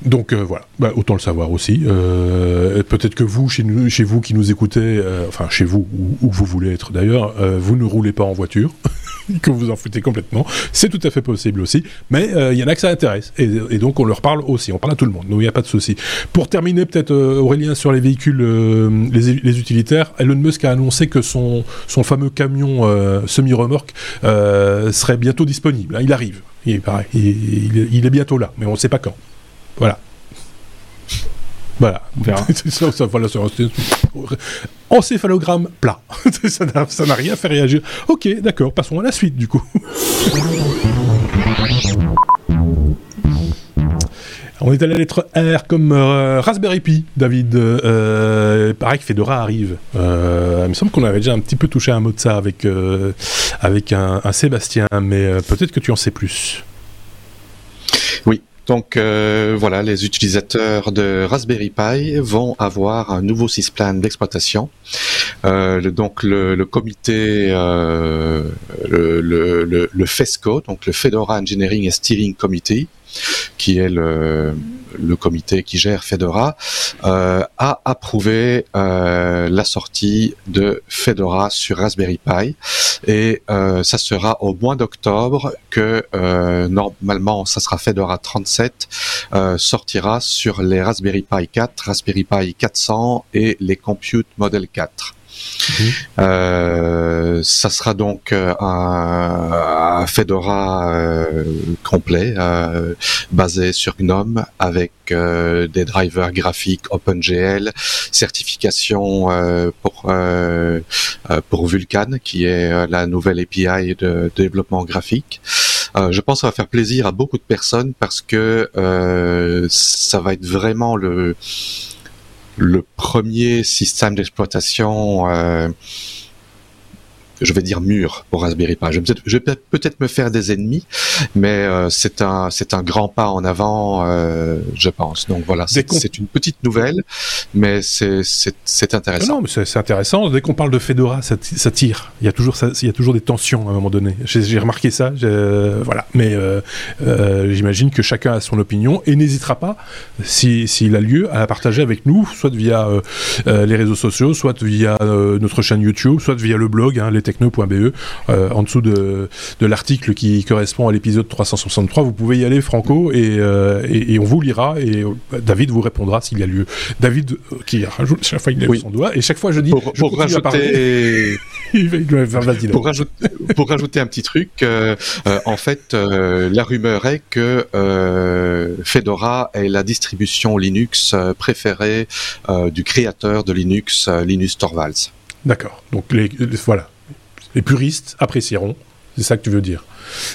Donc euh, voilà, bah, autant le savoir aussi. Euh, peut-être que vous, chez, nous, chez vous qui nous écoutez, euh, enfin chez vous, où, vous voulez être d'ailleurs, vous ne roulez pas en voiture, <laughs> que vous en foutez complètement. C'est tout à fait possible aussi. Mais il y en a que ça intéresse. Et, donc on leur parle aussi, on parle à tout le monde, donc il n'y a pas de souci. Pour terminer, peut-être Aurélien, sur les véhicules, les, utilitaires, Elon Musk a annoncé que son, son fameux camion semi-remorque serait bientôt disponible. Hein. il arrive. Il, pareil, il est bientôt là, mais on ne sait pas quand. Voilà. Voilà. On verra. <laughs> ça, voilà, <laughs> encéphalogramme plat. <laughs> ça n'a rien fait réagir. Ok, d'accord, passons à la suite du coup. On est à la lettre R comme euh, Raspberry Pi, David. Euh, pareil que Fedora arrive. Euh, il me semble qu'on avait déjà un petit peu touché un mot de ça avec, avec un, un, Sébastien, mais peut-être que tu en sais plus. Oui, donc euh, voilà, les utilisateurs de Raspberry Pi vont avoir un nouveau sysplan d'exploitation. Euh, donc le, comité, euh, le, le, le, FESCO, donc le Fedora Engineering and Steering Committee, qui est le, le comité qui gère Fedora, euh, a approuvé euh, la sortie de Fedora sur Raspberry Pi. Et euh, ça sera au mois d'octobre que normalement, ça sera Fedora 37, sortira sur les Raspberry Pi 4, Raspberry Pi 400 et les Compute Model 4. Euh, ça sera donc euh, un, Fedora euh, complet basé sur GNOME avec des drivers graphiques OpenGL, certification pour pour Vulkan qui est la nouvelle API de, développement graphique. je pense que ça va faire plaisir à beaucoup de personnes parce que ça va être vraiment le le premier système d'exploitation euh, je vais dire mûr pour Raspberry Pi. Je vais peut-être me faire des ennemis, mais euh, c'est un c'est un grand pas en avant, euh, je pense. Donc voilà, c'est une petite nouvelle, mais c'est intéressant. Non, mais c'est intéressant. Dès qu'on parle de Fedora, ça, ça, tire. Il y a toujours ça, il y a toujours des tensions à un moment donné. J'ai remarqué ça. Voilà, mais euh, j'imagine que chacun a son opinion et n'hésitera pas, s'il a lieu, à la partager avec nous, soit via les réseaux sociaux, soit via notre chaîne YouTube, soit via le blog, hein, les techno.be, euh, en dessous de, de l'article qui correspond à l'épisode 363. Vous pouvez y aller, Franco, et, euh, et, on vous lira, et euh, David vous répondra s'il y a lieu. David, qui rajoute, chaque fois il lève son doigt, et chaque fois je dis, pour, pour rajouter... pour, rajouter, pour rajouter un petit truc, en fait, la rumeur est que Fedora est la distribution Linux préférée du créateur de Linux, Linus Torvalds. D'accord. Donc les, voilà, les puristes apprécieront. C'est ça que tu veux dire.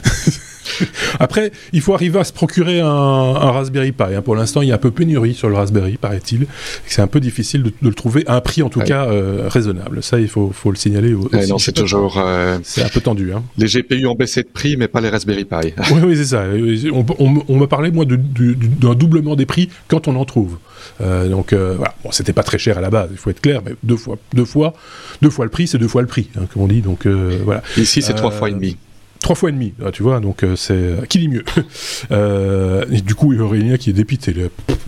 <laughs> <laughs> Après, il faut arriver à se procurer un, Raspberry Pi. Hein. Pour l'instant, il y a un peu pénurie sur le Raspberry, paraît-il. C'est un peu difficile de, le trouver à un prix, en tout cas, euh, raisonnable. Ça, il faut, le signaler. Aussi. non, c'est toujours. Euh, c'est un peu tendu. Hein. Les GPU ont baissé de prix, mais pas les Raspberry Pi. <laughs> oui, oui, c'est ça. On, m'a parlé, moi, d'un doublement des prix quand on en trouve. Euh, donc voilà, bon, c'était pas très cher à la base, il faut être clair, mais deux fois, deux fois, deux fois le prix, c'est deux fois le prix, hein, comme on dit. Donc voilà. Ici, c'est trois fois et demi trois fois et demi, ah, tu vois, donc euh, c'est euh, qui dit mieux? <laughs> Euh, et du coup, Aurélien qui est dépité.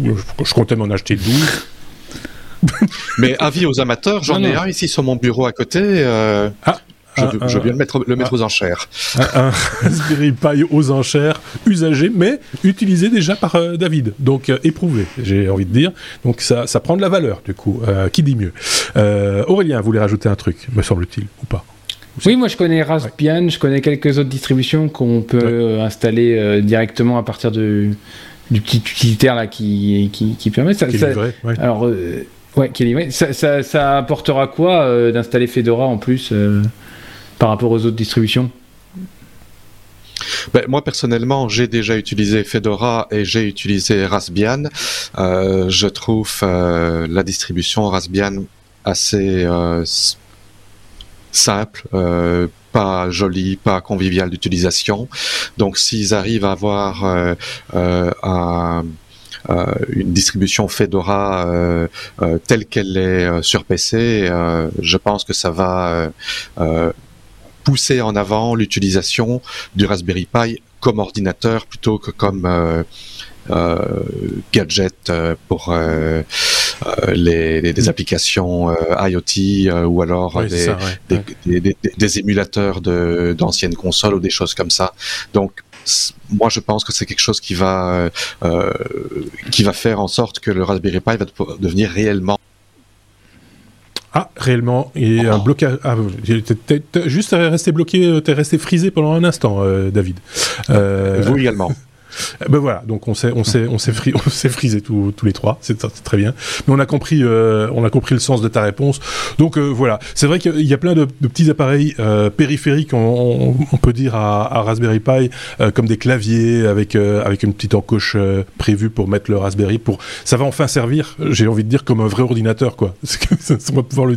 Je, comptais m'en acheter 12. <laughs> Mais avis aux amateurs, j'en ai un ici sur mon bureau à côté. ah, je, viens de mettre, le mettre aux enchères. Un, Raspberry Pi aux enchères, usagé, mais utilisé déjà par David. Donc éprouvé, j'ai envie de dire. Donc ça, ça prend de la valeur, du coup. qui dit mieux? Aurélien voulait rajouter un truc, me semble-t-il, ou pas? Oui, moi je connais Raspbian, je connais quelques autres distributions qu'on peut euh, installer euh, directement à partir de, du petit utilitaire là qui, qui, permet ça. Qui est livré, Alors, euh, ouais, qui est livré. Ça, ça, apportera quoi d'installer Fedora en plus par rapport aux autres distributions? Ben, moi personnellement, j'ai déjà utilisé Fedora et j'ai utilisé Raspbian. je trouve la distribution Raspbian assez simple, euh, pas joli, pas convivial d'utilisation. Donc s'ils arrivent à avoir euh, un une distribution Fedora euh, telle qu'elle est sur PC, je pense que ça va pousser en avant l'utilisation du Raspberry Pi comme ordinateur plutôt que comme gadget pour les, les, applications IoT ou alors des, des, des, des, émulateurs d'anciennes consoles ou des choses comme ça. Donc moi je pense que c'est quelque chose qui va euh, qui va faire en sorte que le Raspberry Pi va devenir réellement ah, réellement, et un blocage. Ah, juste resté bloqué, t'es resté frisé pendant un instant, euh, David. Euh... Vous également. Ben voilà, donc on s'est on s'est on s'est fri <laughs> frisé tous tous les trois, c'est très bien. Mais on a compris euh, on a compris le sens de ta réponse. Donc euh, voilà, c'est vrai qu'il y a plein de, petits appareils euh, périphériques, on, on, peut dire à, à Raspberry Pi, euh, comme des claviers avec euh, avec une petite encoche prévue pour mettre le Raspberry. Pour ça va enfin servir, j'ai envie de dire comme un vrai ordinateur quoi. <laughs> on va pouvoir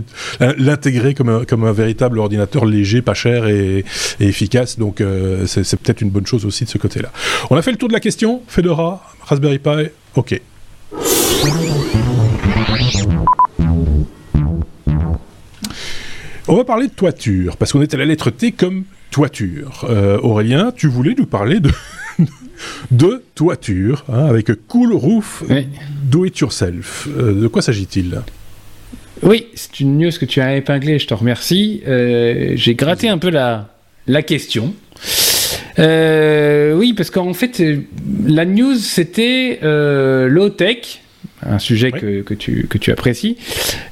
l'intégrer comme un comme un véritable ordinateur léger, pas cher et, et efficace. Donc c'est peut-être une bonne chose aussi de ce côté-là. On a fait tour de la question. Fedora, Raspberry Pi, ok. On va parler de toiture, parce qu'on est à la lettre T comme toiture. Euh, Aurélien, tu voulais nous parler de, <laughs> de toiture, hein, avec Cool Roof Do It Yourself. Euh, de quoi s'agit-il? Oui, c'est une news que tu as épinglée, je te remercie. Euh, j'ai gratté un peu la, la question. Euh, oui, parce qu'en fait, euh, la news, c'était euh, low-tech, un sujet que, que, tu, que tu apprécies.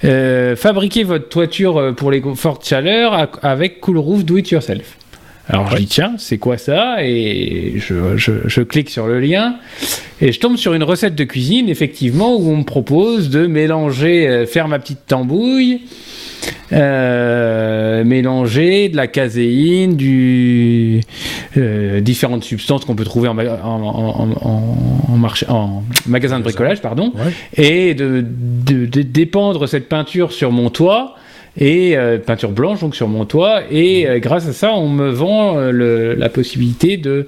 Euh, fabriquer votre toiture pour les fortes chaleurs avec Cool Roof Do It Yourself. Alors je dis tiens, c'est quoi ça? Et je, je, je, clique sur le lien et je tombe sur une recette de cuisine, effectivement, où on me propose de mélanger, faire ma petite tambouille, euh, mélanger de la caséine, du, euh, différentes substances qu'on peut trouver en, en, marché, en magasin de bricolage, pardon, et de, de, de, dépendre cette peinture sur mon toit et euh, peinture blanche donc sur mon toit et euh, grâce à ça on me vend euh, la possibilité de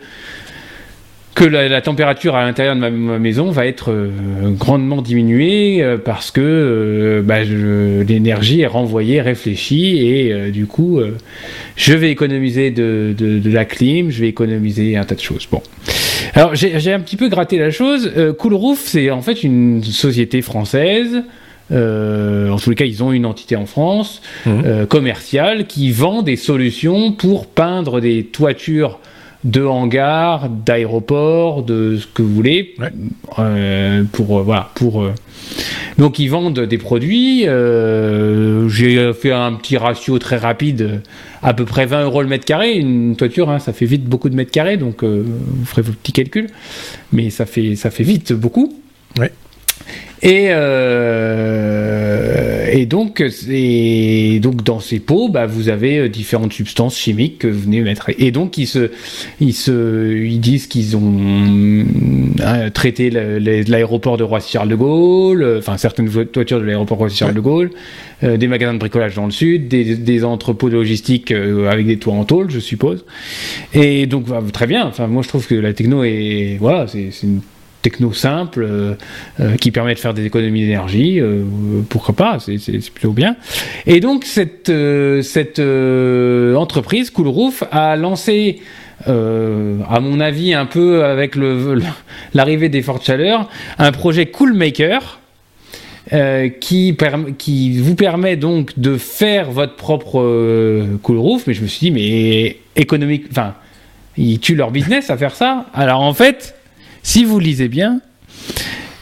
que la, température à l'intérieur de ma, ma, maison va être grandement diminuée parce que bah, l'énergie est renvoyée, réfléchie et du coup je vais économiser de, de, la clim, je vais économiser un tas de choses. Bon, alors j'ai un petit peu gratté la chose. cool Roof, c'est en fait une société française. En tous les cas, ils ont une entité en France mmh. commerciale qui vend des solutions pour peindre des toitures de hangars, d'aéroports, de ce que vous voulez, ouais. euh, pour euh, voilà, pour euh... donc ils vendent des produits. Euh, J'ai fait un petit ratio très rapide, à peu près 20 euros le mètre carré. Une toiture, hein, ça fait vite beaucoup de mètres carrés, donc euh, vous ferez vos petits calculs, mais ça fait ça fait vite beaucoup. Ouais. Et, euh, et, donc, et donc, dans ces pots, bah, vous avez différentes substances chimiques que vous venez mettre. Et donc, ils, se, ils, se, ils disent qu'ils ont euh, traité l'aéroport de Roissy-Charles de Gaulle, enfin certaines toitures de l'aéroport Roissy-Charles de Gaulle, euh, des magasins de bricolage dans le sud, des, des entrepôts logistiques euh, avec des toits en tôle, je suppose. Et donc, bah, très bien. Enfin, moi, je trouve que la techno est, voilà, c'est une techno simple euh, euh, qui permet de faire des économies d'énergie, euh, pourquoi pas, c'est plutôt bien. Et donc cette, euh, cette euh, entreprise, Cool Roof, a lancé, à mon avis un peu avec l'arrivée des fortes chaleurs, un projet Cool Maker. qui, vous permet donc de faire votre propre cool roof, mais je me suis dit, mais économique, enfin, ils tuent leur business à faire ça. Alors en fait, si vous lisez bien,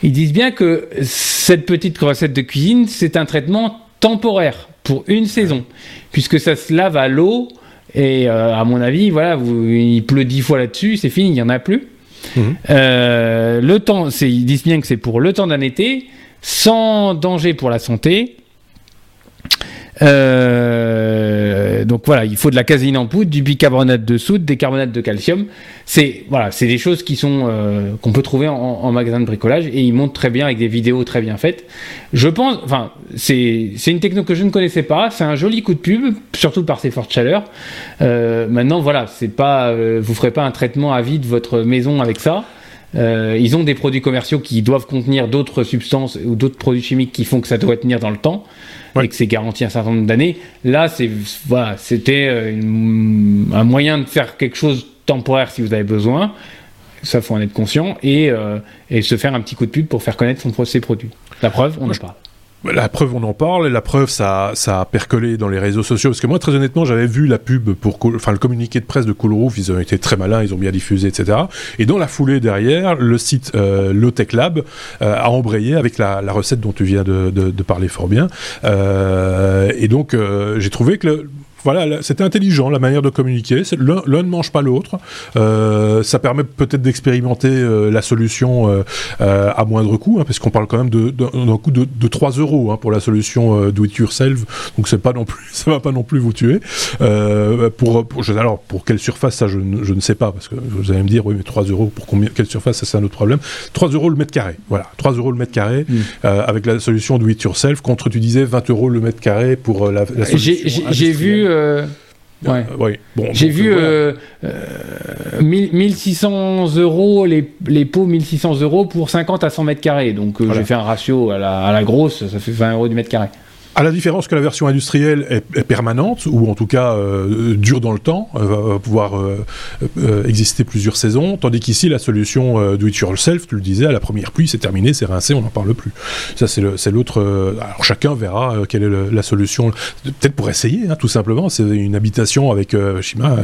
ils disent bien que cette petite recette de cuisine, c'est un traitement temporaire pour une saison, puisque ça se lave à l'eau. Et euh, à mon avis, voilà, vous, il pleut dix fois là-dessus, c'est fini, il n'y en a plus. Mmh. Euh, le temps, ils disent bien que c'est pour le temps d'un été, sans danger pour la santé. Euh, donc voilà, il faut de la caséine en poudre, du bicarbonate de soude, des carbonates de calcium. C'est voilà, c'est des choses qui sont euh, qu'on peut trouver en, magasin de bricolage et ils montrent très bien avec des vidéos très bien faites. Je pense, enfin, c'est une techno que je ne connaissais pas. C'est un joli coup de pub, surtout par ses fortes chaleurs. Euh, maintenant voilà, c'est pas, vous ferez pas un traitement à vie de votre maison avec ça. Euh, ils ont des produits commerciaux qui doivent contenir d'autres substances ou d'autres produits chimiques qui font que ça doit tenir dans le temps et que c'est garanti un certain nombre d'années. Là, c'est voilà, c'était euh, un moyen de faire quelque chose temporaire si vous avez besoin. Ça, faut en être conscient et, euh, et se faire un petit coup de pub pour faire connaître son, ses produits. La preuve, on en parle. La preuve, on en parle, la preuve, ça, ça a percolé dans les réseaux sociaux. Parce que moi, très honnêtement, j'avais vu la pub pour, enfin, le communiqué de presse de Cool ils ont été très malins, ils ont bien diffusé, etc. Et dans la foulée derrière, le site euh, Low Tech Lab euh, a embrayé avec la, la, recette dont tu viens de, de, de parler fort bien. Euh, et donc, euh, j'ai trouvé que le, voilà, c'était intelligent la manière de communiquer. L'un ne mange pas l'autre. Euh, ça permet peut-être d'expérimenter euh, la solution euh, euh, à moindre coût, hein, parce qu'on parle quand même d'un coût de, de 3 euros hein, pour la solution euh, do it yourself. Donc c'est pas non plus, <laughs> ça va pas non plus vous tuer. pour, pour je, alors pour quelle surface ça, je, je, ne sais pas, parce que vous allez me dire oui, mais 3 euros pour combien, quelle surface, ça c'est un autre problème. 3 euros le mètre carré. Voilà, 3 euros le mètre carré mmh. avec la solution do it yourself contre tu disais 20 euros le mètre carré pour la, la solution. J'ai vu euh, ouais. Bon, J'ai vu euh, euh, 1600 euros, les, les pots 1600 euros pour 50 à 100 mètres carrés. Donc euh, j'ai fait un ratio à la, à la, grosse, ça fait 20 euros du mètre carré. À la différence que la version industrielle est, permanente, ou en tout cas euh, dure dans le temps, euh, va pouvoir euh, euh, exister plusieurs saisons, tandis qu'ici, la solution do it yourself, tu le disais, à la première pluie, c'est terminé, c'est rincé, on n'en parle plus. Ça, c'est l'autre. alors chacun verra quelle est la solution, peut-être pour essayer, hein, tout simplement. C'est une habitation avec, je sais pas,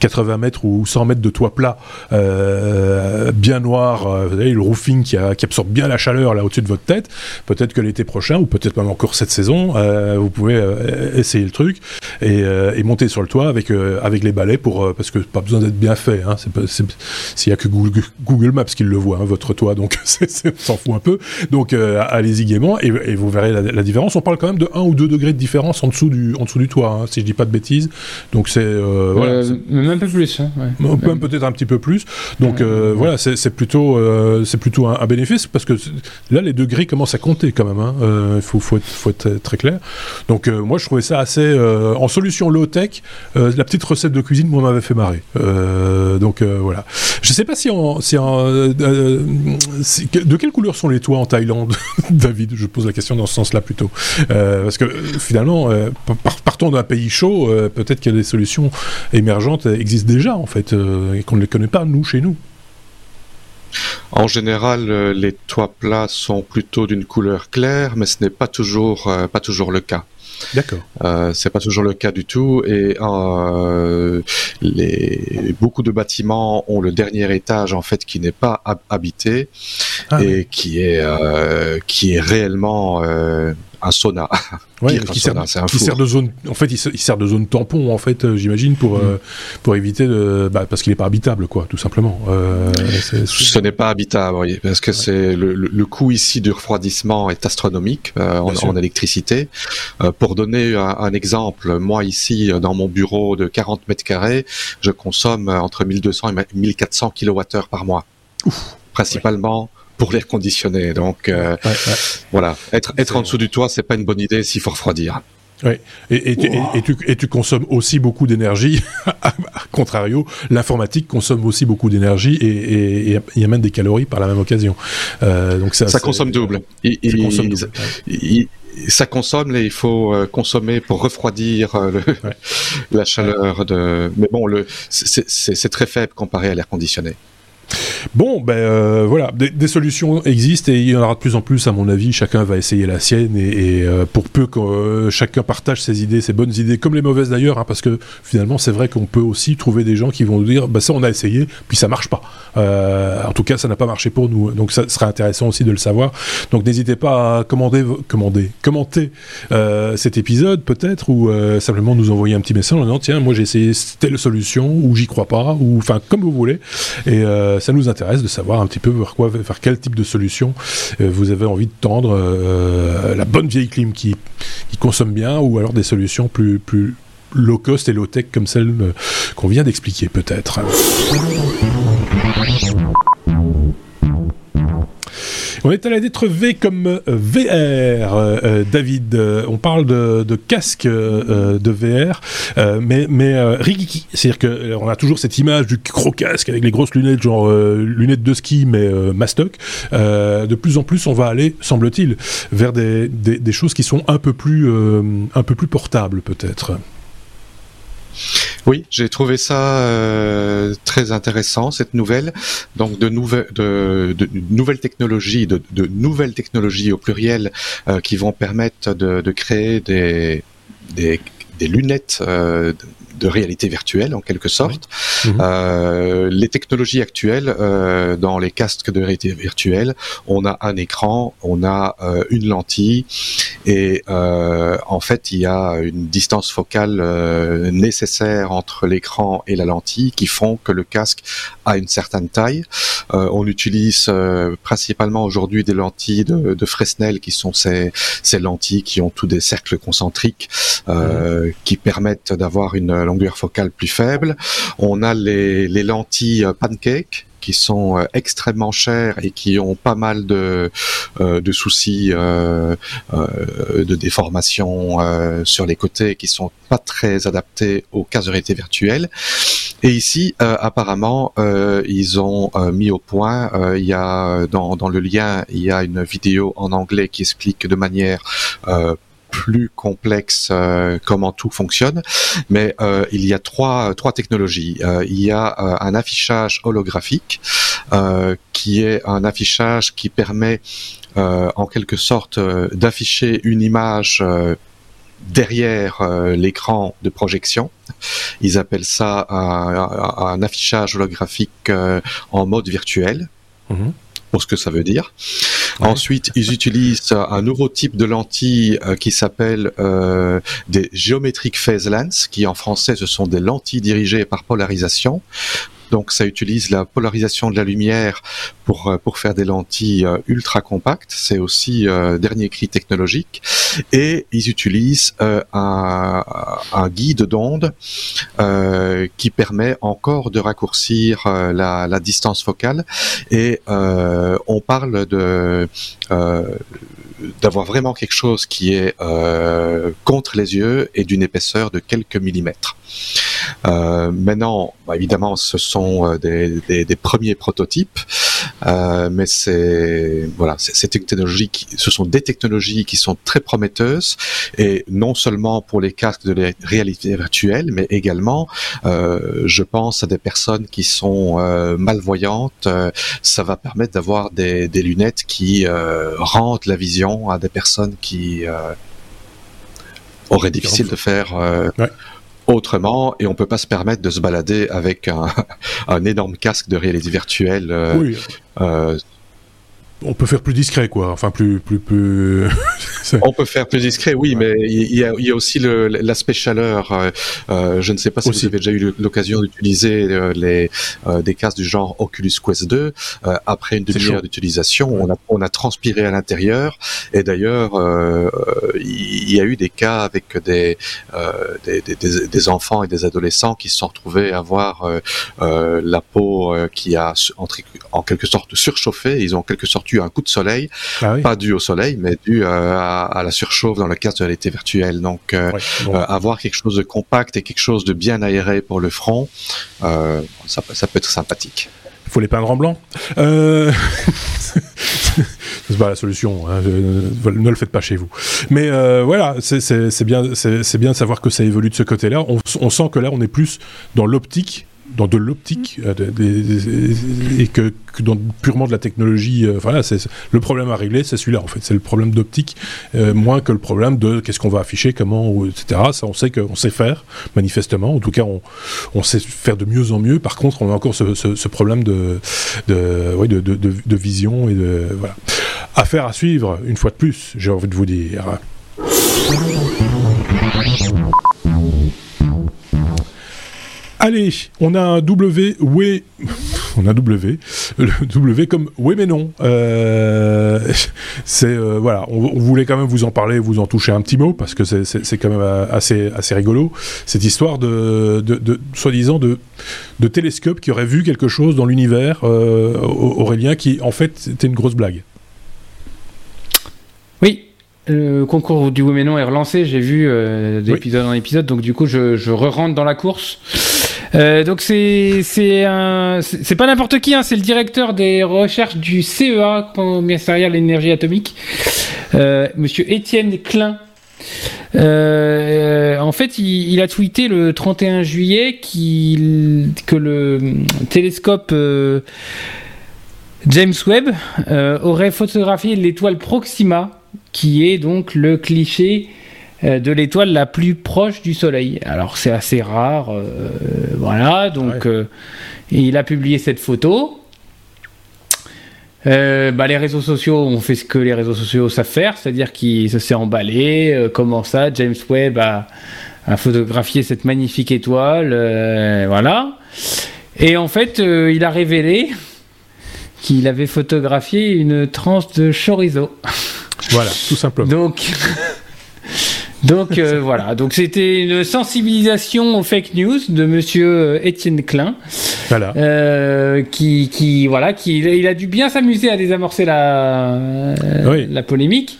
80 mètres ou 100 mètres de toit plat, bien noir, le roofing qui, qui absorbe bien la chaleur là au-dessus de votre tête. Peut-être que l'été prochain, ou peut-être même encore cette saison, euh, vous pouvez euh, essayer le truc et, euh, et, monter sur le toit avec avec les balais pour parce que pas besoin d'être bien fait. Hein, S'il y a que Google, Google Maps qui le voit, hein, votre toit, donc <laughs> on s'en fout un peu. Donc allez-y gaiement et, et, vous verrez la, la, différence. On parle quand même de 1 ou 2 degrés de différence en dessous du en dessous du toit, hein, si je dis pas de bêtises. Donc c'est voilà, même un peu plus. Ouais. Même peut-être un petit peu plus. Donc voilà, c'est plutôt c'est plutôt un, un, bénéfice parce que là les degrés commencent à compter quand même. Il faut faut être, faut être très Donc euh, moi je trouvais ça assez euh, en solution low tech. Euh, la petite recette de cuisine moi m'avait fait marrer. donc voilà. Je sais pas si en, si en de quelle couleur sont les toits en Thaïlande, <laughs> David? Je pose la question dans ce sens-là plutôt, parce que finalement partons d'un pays chaud, peut-être que des solutions émergentes existent déjà en fait et qu'on ne les connaît pas nous chez nous. En général, euh, les toits plats sont plutôt d'une couleur claire, mais ce n'est pas toujours euh, pas toujours le cas. D'accord. Euh, c'est pas toujours le cas du tout et euh, les beaucoup de bâtiments ont le dernier étage en fait qui n'est pas habité ah, et oui. qui est euh, qui est réellement un sauna. <laughs> Ouais, qui, sert, sauna, qui sert, de zone. En fait, il, il sert de zone tampon, en fait, euh, j'imagine, pour mm. euh, pour éviter de, bah, parce qu'il n'est pas habitable, quoi, tout simplement. Euh, Ce n'est pas habitable, oui, parce que ouais. c'est le, le, coût ici du refroidissement est astronomique euh, en, en, électricité. Pour donner un, un, exemple, moi ici, dans mon bureau de 40 mètres carrés, je consomme entre 1200 et 1400 kWh par mois. Ouf. Principalement. Ouais pour l'air conditionné. Donc euh, ouais, ouais. voilà, être, être en dessous du toit, c'est pas une bonne idée s'il faut refroidir. Oui, et, et, tu, wow. et, tu, et, tu, consommes aussi beaucoup d'énergie. <laughs> a contrario, l'informatique consomme aussi beaucoup d'énergie et il y a même des calories par la même occasion. Euh, donc ça, ça consomme double. Il, il, consomme double. Il, ça consomme et il faut euh, consommer pour refroidir le, ouais. <laughs> la chaleur de. Mais bon, c'est très faible comparé à l'air conditionné. Bon, ben euh, voilà, des, solutions existent et il y en aura de plus en plus, à mon avis. Chacun va essayer la sienne et, euh, pour peu que euh, chacun partage ses idées, ses bonnes idées, comme les mauvaises d'ailleurs, hein, parce que finalement, c'est vrai qu'on peut aussi trouver des gens qui vont nous dire, bah ça, on a essayé, puis ça marche pas. En tout cas, ça n'a pas marché pour nous. Donc, ça serait intéressant aussi de le savoir. Donc, n'hésitez pas à commander, commander, commenter cet épisode peut-être ou simplement nous envoyer un petit message en disant, tiens, moi j'ai essayé telle solution ou j'y crois pas ou enfin comme vous voulez. Et ça nous intéresse de savoir un petit peu vers quoi, quel type de solution vous avez envie de tendre. la bonne vieille clim qui, qui consomme bien, ou alors des solutions plus plus low cost et low tech comme celle qu'on vient d'expliquer peut-être. On est à la lettre V comme euh, VR, euh, euh, David. on parle de, casque de VR, mais, mais rigiki. C'est-à-dire qu'on a toujours cette image du gros casque avec les grosses lunettes, genre lunettes de ski, mais mastoc. de plus en plus, on va aller, semble-t-il, vers des, choses qui sont un peu plus, un peu plus portables, peut-être. Oui, j'ai trouvé ça euh, très intéressant cette nouvelle. Donc de nouvelles de, nouvelles technologies, de, nouvelles technologies au pluriel euh, qui vont permettre de, créer des lunettes euh, de réalité virtuelle en quelque sorte. Mhm. Euh, les technologies actuelles euh, dans les casques de réalité virtuelle, on a un écran, on a euh, une lentille et en fait il y a une distance focale nécessaire entre l'écran et la lentille qui font que le casque a une certaine taille. on utilise principalement aujourd'hui des lentilles de, de, Fresnel qui sont ces, ces lentilles qui ont tous des cercles concentriques mhm. qui permettent d'avoir une longueur focale plus faible. On a les, lentilles pancake qui sont euh, extrêmement chères et qui ont pas mal de, euh, soucis euh, de déformation sur les côtés qui sont pas très adaptés aux cas de réalité virtuelle. Et ici, apparemment, ils ont mis au point, il y a dans, dans le lien, il y a une vidéo en anglais qui explique de manière plus complexe euh, comment tout fonctionne, mais euh, il y a trois trois technologies. Euh, il y a un affichage holographique qui est un affichage qui permet en quelque sorte d'afficher une image derrière l'écran de projection. Ils appellent ça un, affichage holographique en mode virtuel. Mhm pour ce que ça veut dire. Ensuite, ils utilisent un nouveau type de lentille euh, qui s'appelle euh, des Geometric Phase Lens, qui en français ce sont des lentilles dirigées par polarisation. Donc ça utilise la polarisation de la lumière pour euh, pour faire des lentilles euh, ultra compactes. C'est aussi euh, dernier cri technologique. Et ils utilisent un, un guide d'onde qui permet encore de raccourcir la, la, distance focale. Et on parle de d'avoir vraiment quelque chose qui est euh, contre les yeux et d'une épaisseur de quelques millimètres. Euh, maintenant, bah, évidemment, ce sont euh, des, des, des premiers prototypes, euh, mais c'est voilà, c'est technologies, ce sont des technologies qui sont très prometteuses et non seulement pour les casques de réalité virtuelle, mais également, euh, je pense à des personnes qui sont euh, malvoyantes. ça va permettre d'avoir des, des, lunettes qui rendent la vision à des personnes qui auraient difficile de faire. Ouais autrement et on peut pas se permettre de se balader avec un, <laughs> un énorme casque de réalité virtuelle. Euh, oui. Euh, on peut faire plus discret, quoi. Enfin, plus, plus, plus. <laughs> on peut faire plus discret, oui, mais il y a, il y a aussi l'aspect chaleur. Euh, euh, je ne sais pas si vous avez déjà eu l'occasion d'utiliser euh, les des casques du genre Oculus Quest 2. après une demi-heure d'utilisation, on a, on a transpiré à l'intérieur. Et d'ailleurs, il y a eu des cas avec des, des, des, des, enfants et des adolescents qui se sont retrouvés à avoir la peau qui a en, en quelque sorte surchauffé. Ils ont en quelque sorte un coup de soleil, ah pas dû au soleil, mais dû euh, à, la surchauffe dans le cadre de la réalité virtuelle. Donc, euh, euh, avoir quelque chose de compact et quelque chose de bien aéré pour le front, ça, ça peut être sympathique. Il faut les peindre en blanc. Euh... <laughs> c'est pas la solution. Hein. Ne le faites pas chez vous. Mais voilà, c'est bien, c'est bien de savoir que ça évolue de ce côté-là. On, on, sent que là, on est plus dans l'optique dans de l'optique euh, et que, dans purement de la technologie. Euh, voilà, c'est le problème à régler, c'est celui-là en fait. C'est le problème d'optique euh, moins que le problème de qu'est-ce qu'on va afficher, comment, etc. Ça, on sait qu'on sait faire manifestement. En tout cas, on, on, sait faire de mieux en mieux. Par contre, on a encore ce, problème de de, de, de, vision et voilà. Affaire à suivre une fois de plus. J'ai envie de vous dire. Allez, on a un W. on a W, le W comme oui mais non. Euh, c'est euh, voilà, on, voulait quand même vous en parler, vous en toucher un petit mot parce que c'est quand même assez assez rigolo cette histoire de, de, soi-disant de de télescope qui aurait vu quelque chose dans l'univers Aurélien qui en fait était une grosse blague. Oui, le concours du oui mais non est relancé, j'ai vu d'épisode en épisode, donc du coup je, je re-rentre dans la course. Euh, donc c'est c'est c'est pas n'importe qui, hein, c'est le directeur des recherches du CEA, commissariat de l'énergie atomique, euh, Monsieur Étienne Klein. Euh, en fait, il, a tweeté le 31 juillet que le télescope James Webb aurait photographié l'étoile Proxima, qui est donc le cliché de l'étoile la plus proche du Soleil. Alors c'est assez rare, euh, voilà. Donc euh, il a publié cette photo. bah, les réseaux sociaux ont fait ce que les réseaux sociaux savent faire, c'est-à-dire qu'il se s'est emballé. comment ça, James Webb a, photographié cette magnifique étoile, voilà. Et en fait, il a révélé qu'il avait photographié une tranche de chorizo. Voilà, tout simplement. Donc, <laughs> donc euh, <laughs> voilà, donc c'était une sensibilisation aux fake news de Monsieur euh, Étienne Klein, voilà. Euh, qui, qui voilà, qui il a dû bien s'amuser à désamorcer la la polémique,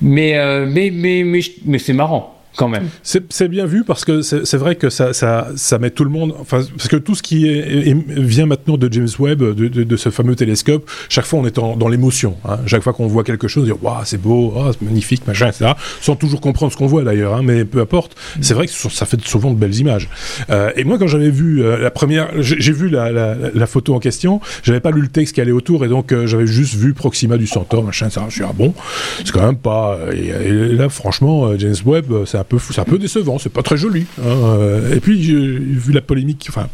mais mais mais mais, mais c'est marrant quand même. C'est bien vu parce que c'est vrai que ça, ça, ça, met tout le monde. Enfin, parce que tout ce qui est, vient maintenant de James Webb, de, de, ce fameux télescope, chaque fois on est dans l'émotion. Hein. Chaque fois qu'on voit quelque chose, on dit waouh, c'est beau, oh, c'est magnifique, machin, etc. Sans toujours comprendre ce qu'on voit d'ailleurs, hein, mais peu importe. Mm. C'est vrai que ça fait souvent de belles images. Euh, et moi, quand j'avais vu euh, la première, j'ai vu la, la, la, photo en question, j'avais pas lu le texte qui allait autour et donc euh, j'avais juste vu Proxima du Centaure, machin, etc. Je suis ah bon, c'est quand même pas. Et, et là, franchement, James Webb, c'est c'est un peu décevant, c'est pas très joli. Hein, euh. Et puis, vu la polémique, enfin,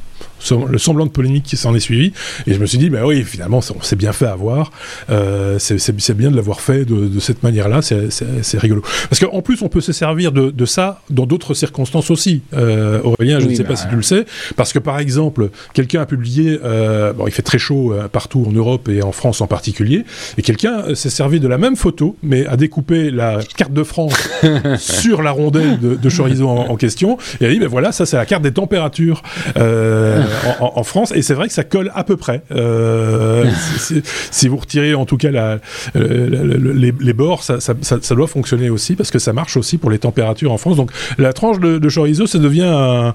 le semblant de polémique qui s'en est suivi. Et je me suis dit, bah oui, finalement, on s'est bien fait avoir. Euh, c'est bien de l'avoir fait de, cette manière-là. C'est rigolo. Parce qu'en plus, on peut se servir de, ça dans d'autres circonstances aussi. Euh, Aurélien, je ne sais pas bah si tu le sais. Parce que, par exemple, quelqu'un a publié, euh, bon, il fait très chaud partout en Europe et en France en particulier, et quelqu'un s'est servi de la même photo, mais a découpé la carte de France <laughs> sur la rondelle de, chorizo en, question, et a dit, ben voilà, ça c'est la carte des températures. Euh, en, France, et c'est vrai que ça colle à peu près. Euh, si, vous retirez en tout cas la, les, bords, ça, doit fonctionner aussi parce que ça marche aussi pour les températures en France. Donc la tranche de, chorizo, ça devient un,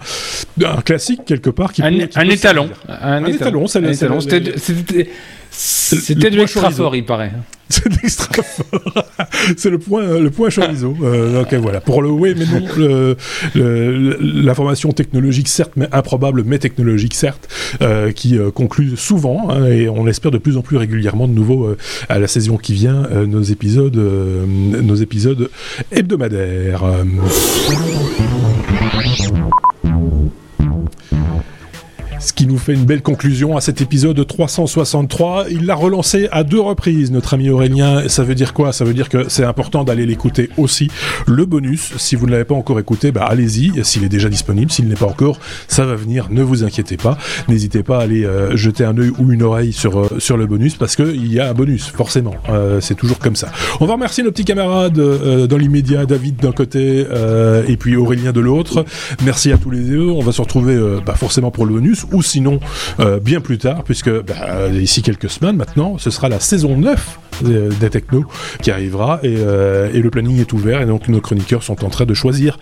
classique quelque part. Qui un, étalon. un, étalon. C'était de l'extra fort, il paraît. <laughs> C'est de l'extra fort. c'est le point, le point chorizo. Euh, ok, voilà. Pour le oui, mais non, l'information technologique, certes, mais improbable, mais technologique, certes, euh, qui euh, conclut souvent, hein, et on espère de plus en plus régulièrement de nouveau euh, à la saison qui vient, euh, nos épisodes, nos épisodes hebdomadaires. Ce qui nous fait une belle conclusion à cet épisode 363. Il l'a relancé à deux reprises, notre ami Aurélien. Ça veut dire quoi? Ça veut dire que c'est important d'aller l'écouter aussi. Le bonus, si vous ne l'avez pas encore écouté, bah allez-y. S'il est déjà disponible, s'il n'est pas encore, ça va venir. Ne vous inquiétez pas. N'hésitez pas à aller euh, jeter un œil ou une oreille sur, euh, sur le bonus parce qu'il y a un bonus, forcément. Euh, c'est toujours comme ça. On va remercier nos petits camarades dans l'immédiat, David d'un côté et puis Aurélien de l'autre. Merci à tous les deux. On va se retrouver bah, forcément pour le bonus ou sinon euh, bien plus tard, puisque bah, ici quelques semaines maintenant, ce sera la saison 9 des technos qui arrivera euh, et, le planning est ouvert et donc nos chroniqueurs sont en train de choisir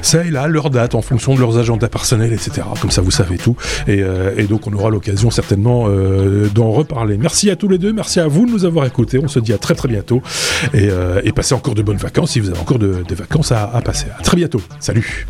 ça et là leur date en fonction de leurs agendas personnels etc comme ça vous savez tout. Et, euh, donc on aura l'occasion certainement d'en reparler. Merci à tous les deux. Merci à vous de nous avoir écoutés. On se dit à très très bientôt. Et, passez encore de bonnes vacances si vous avez encore des vacances à, à passer. À très bientôt. Salut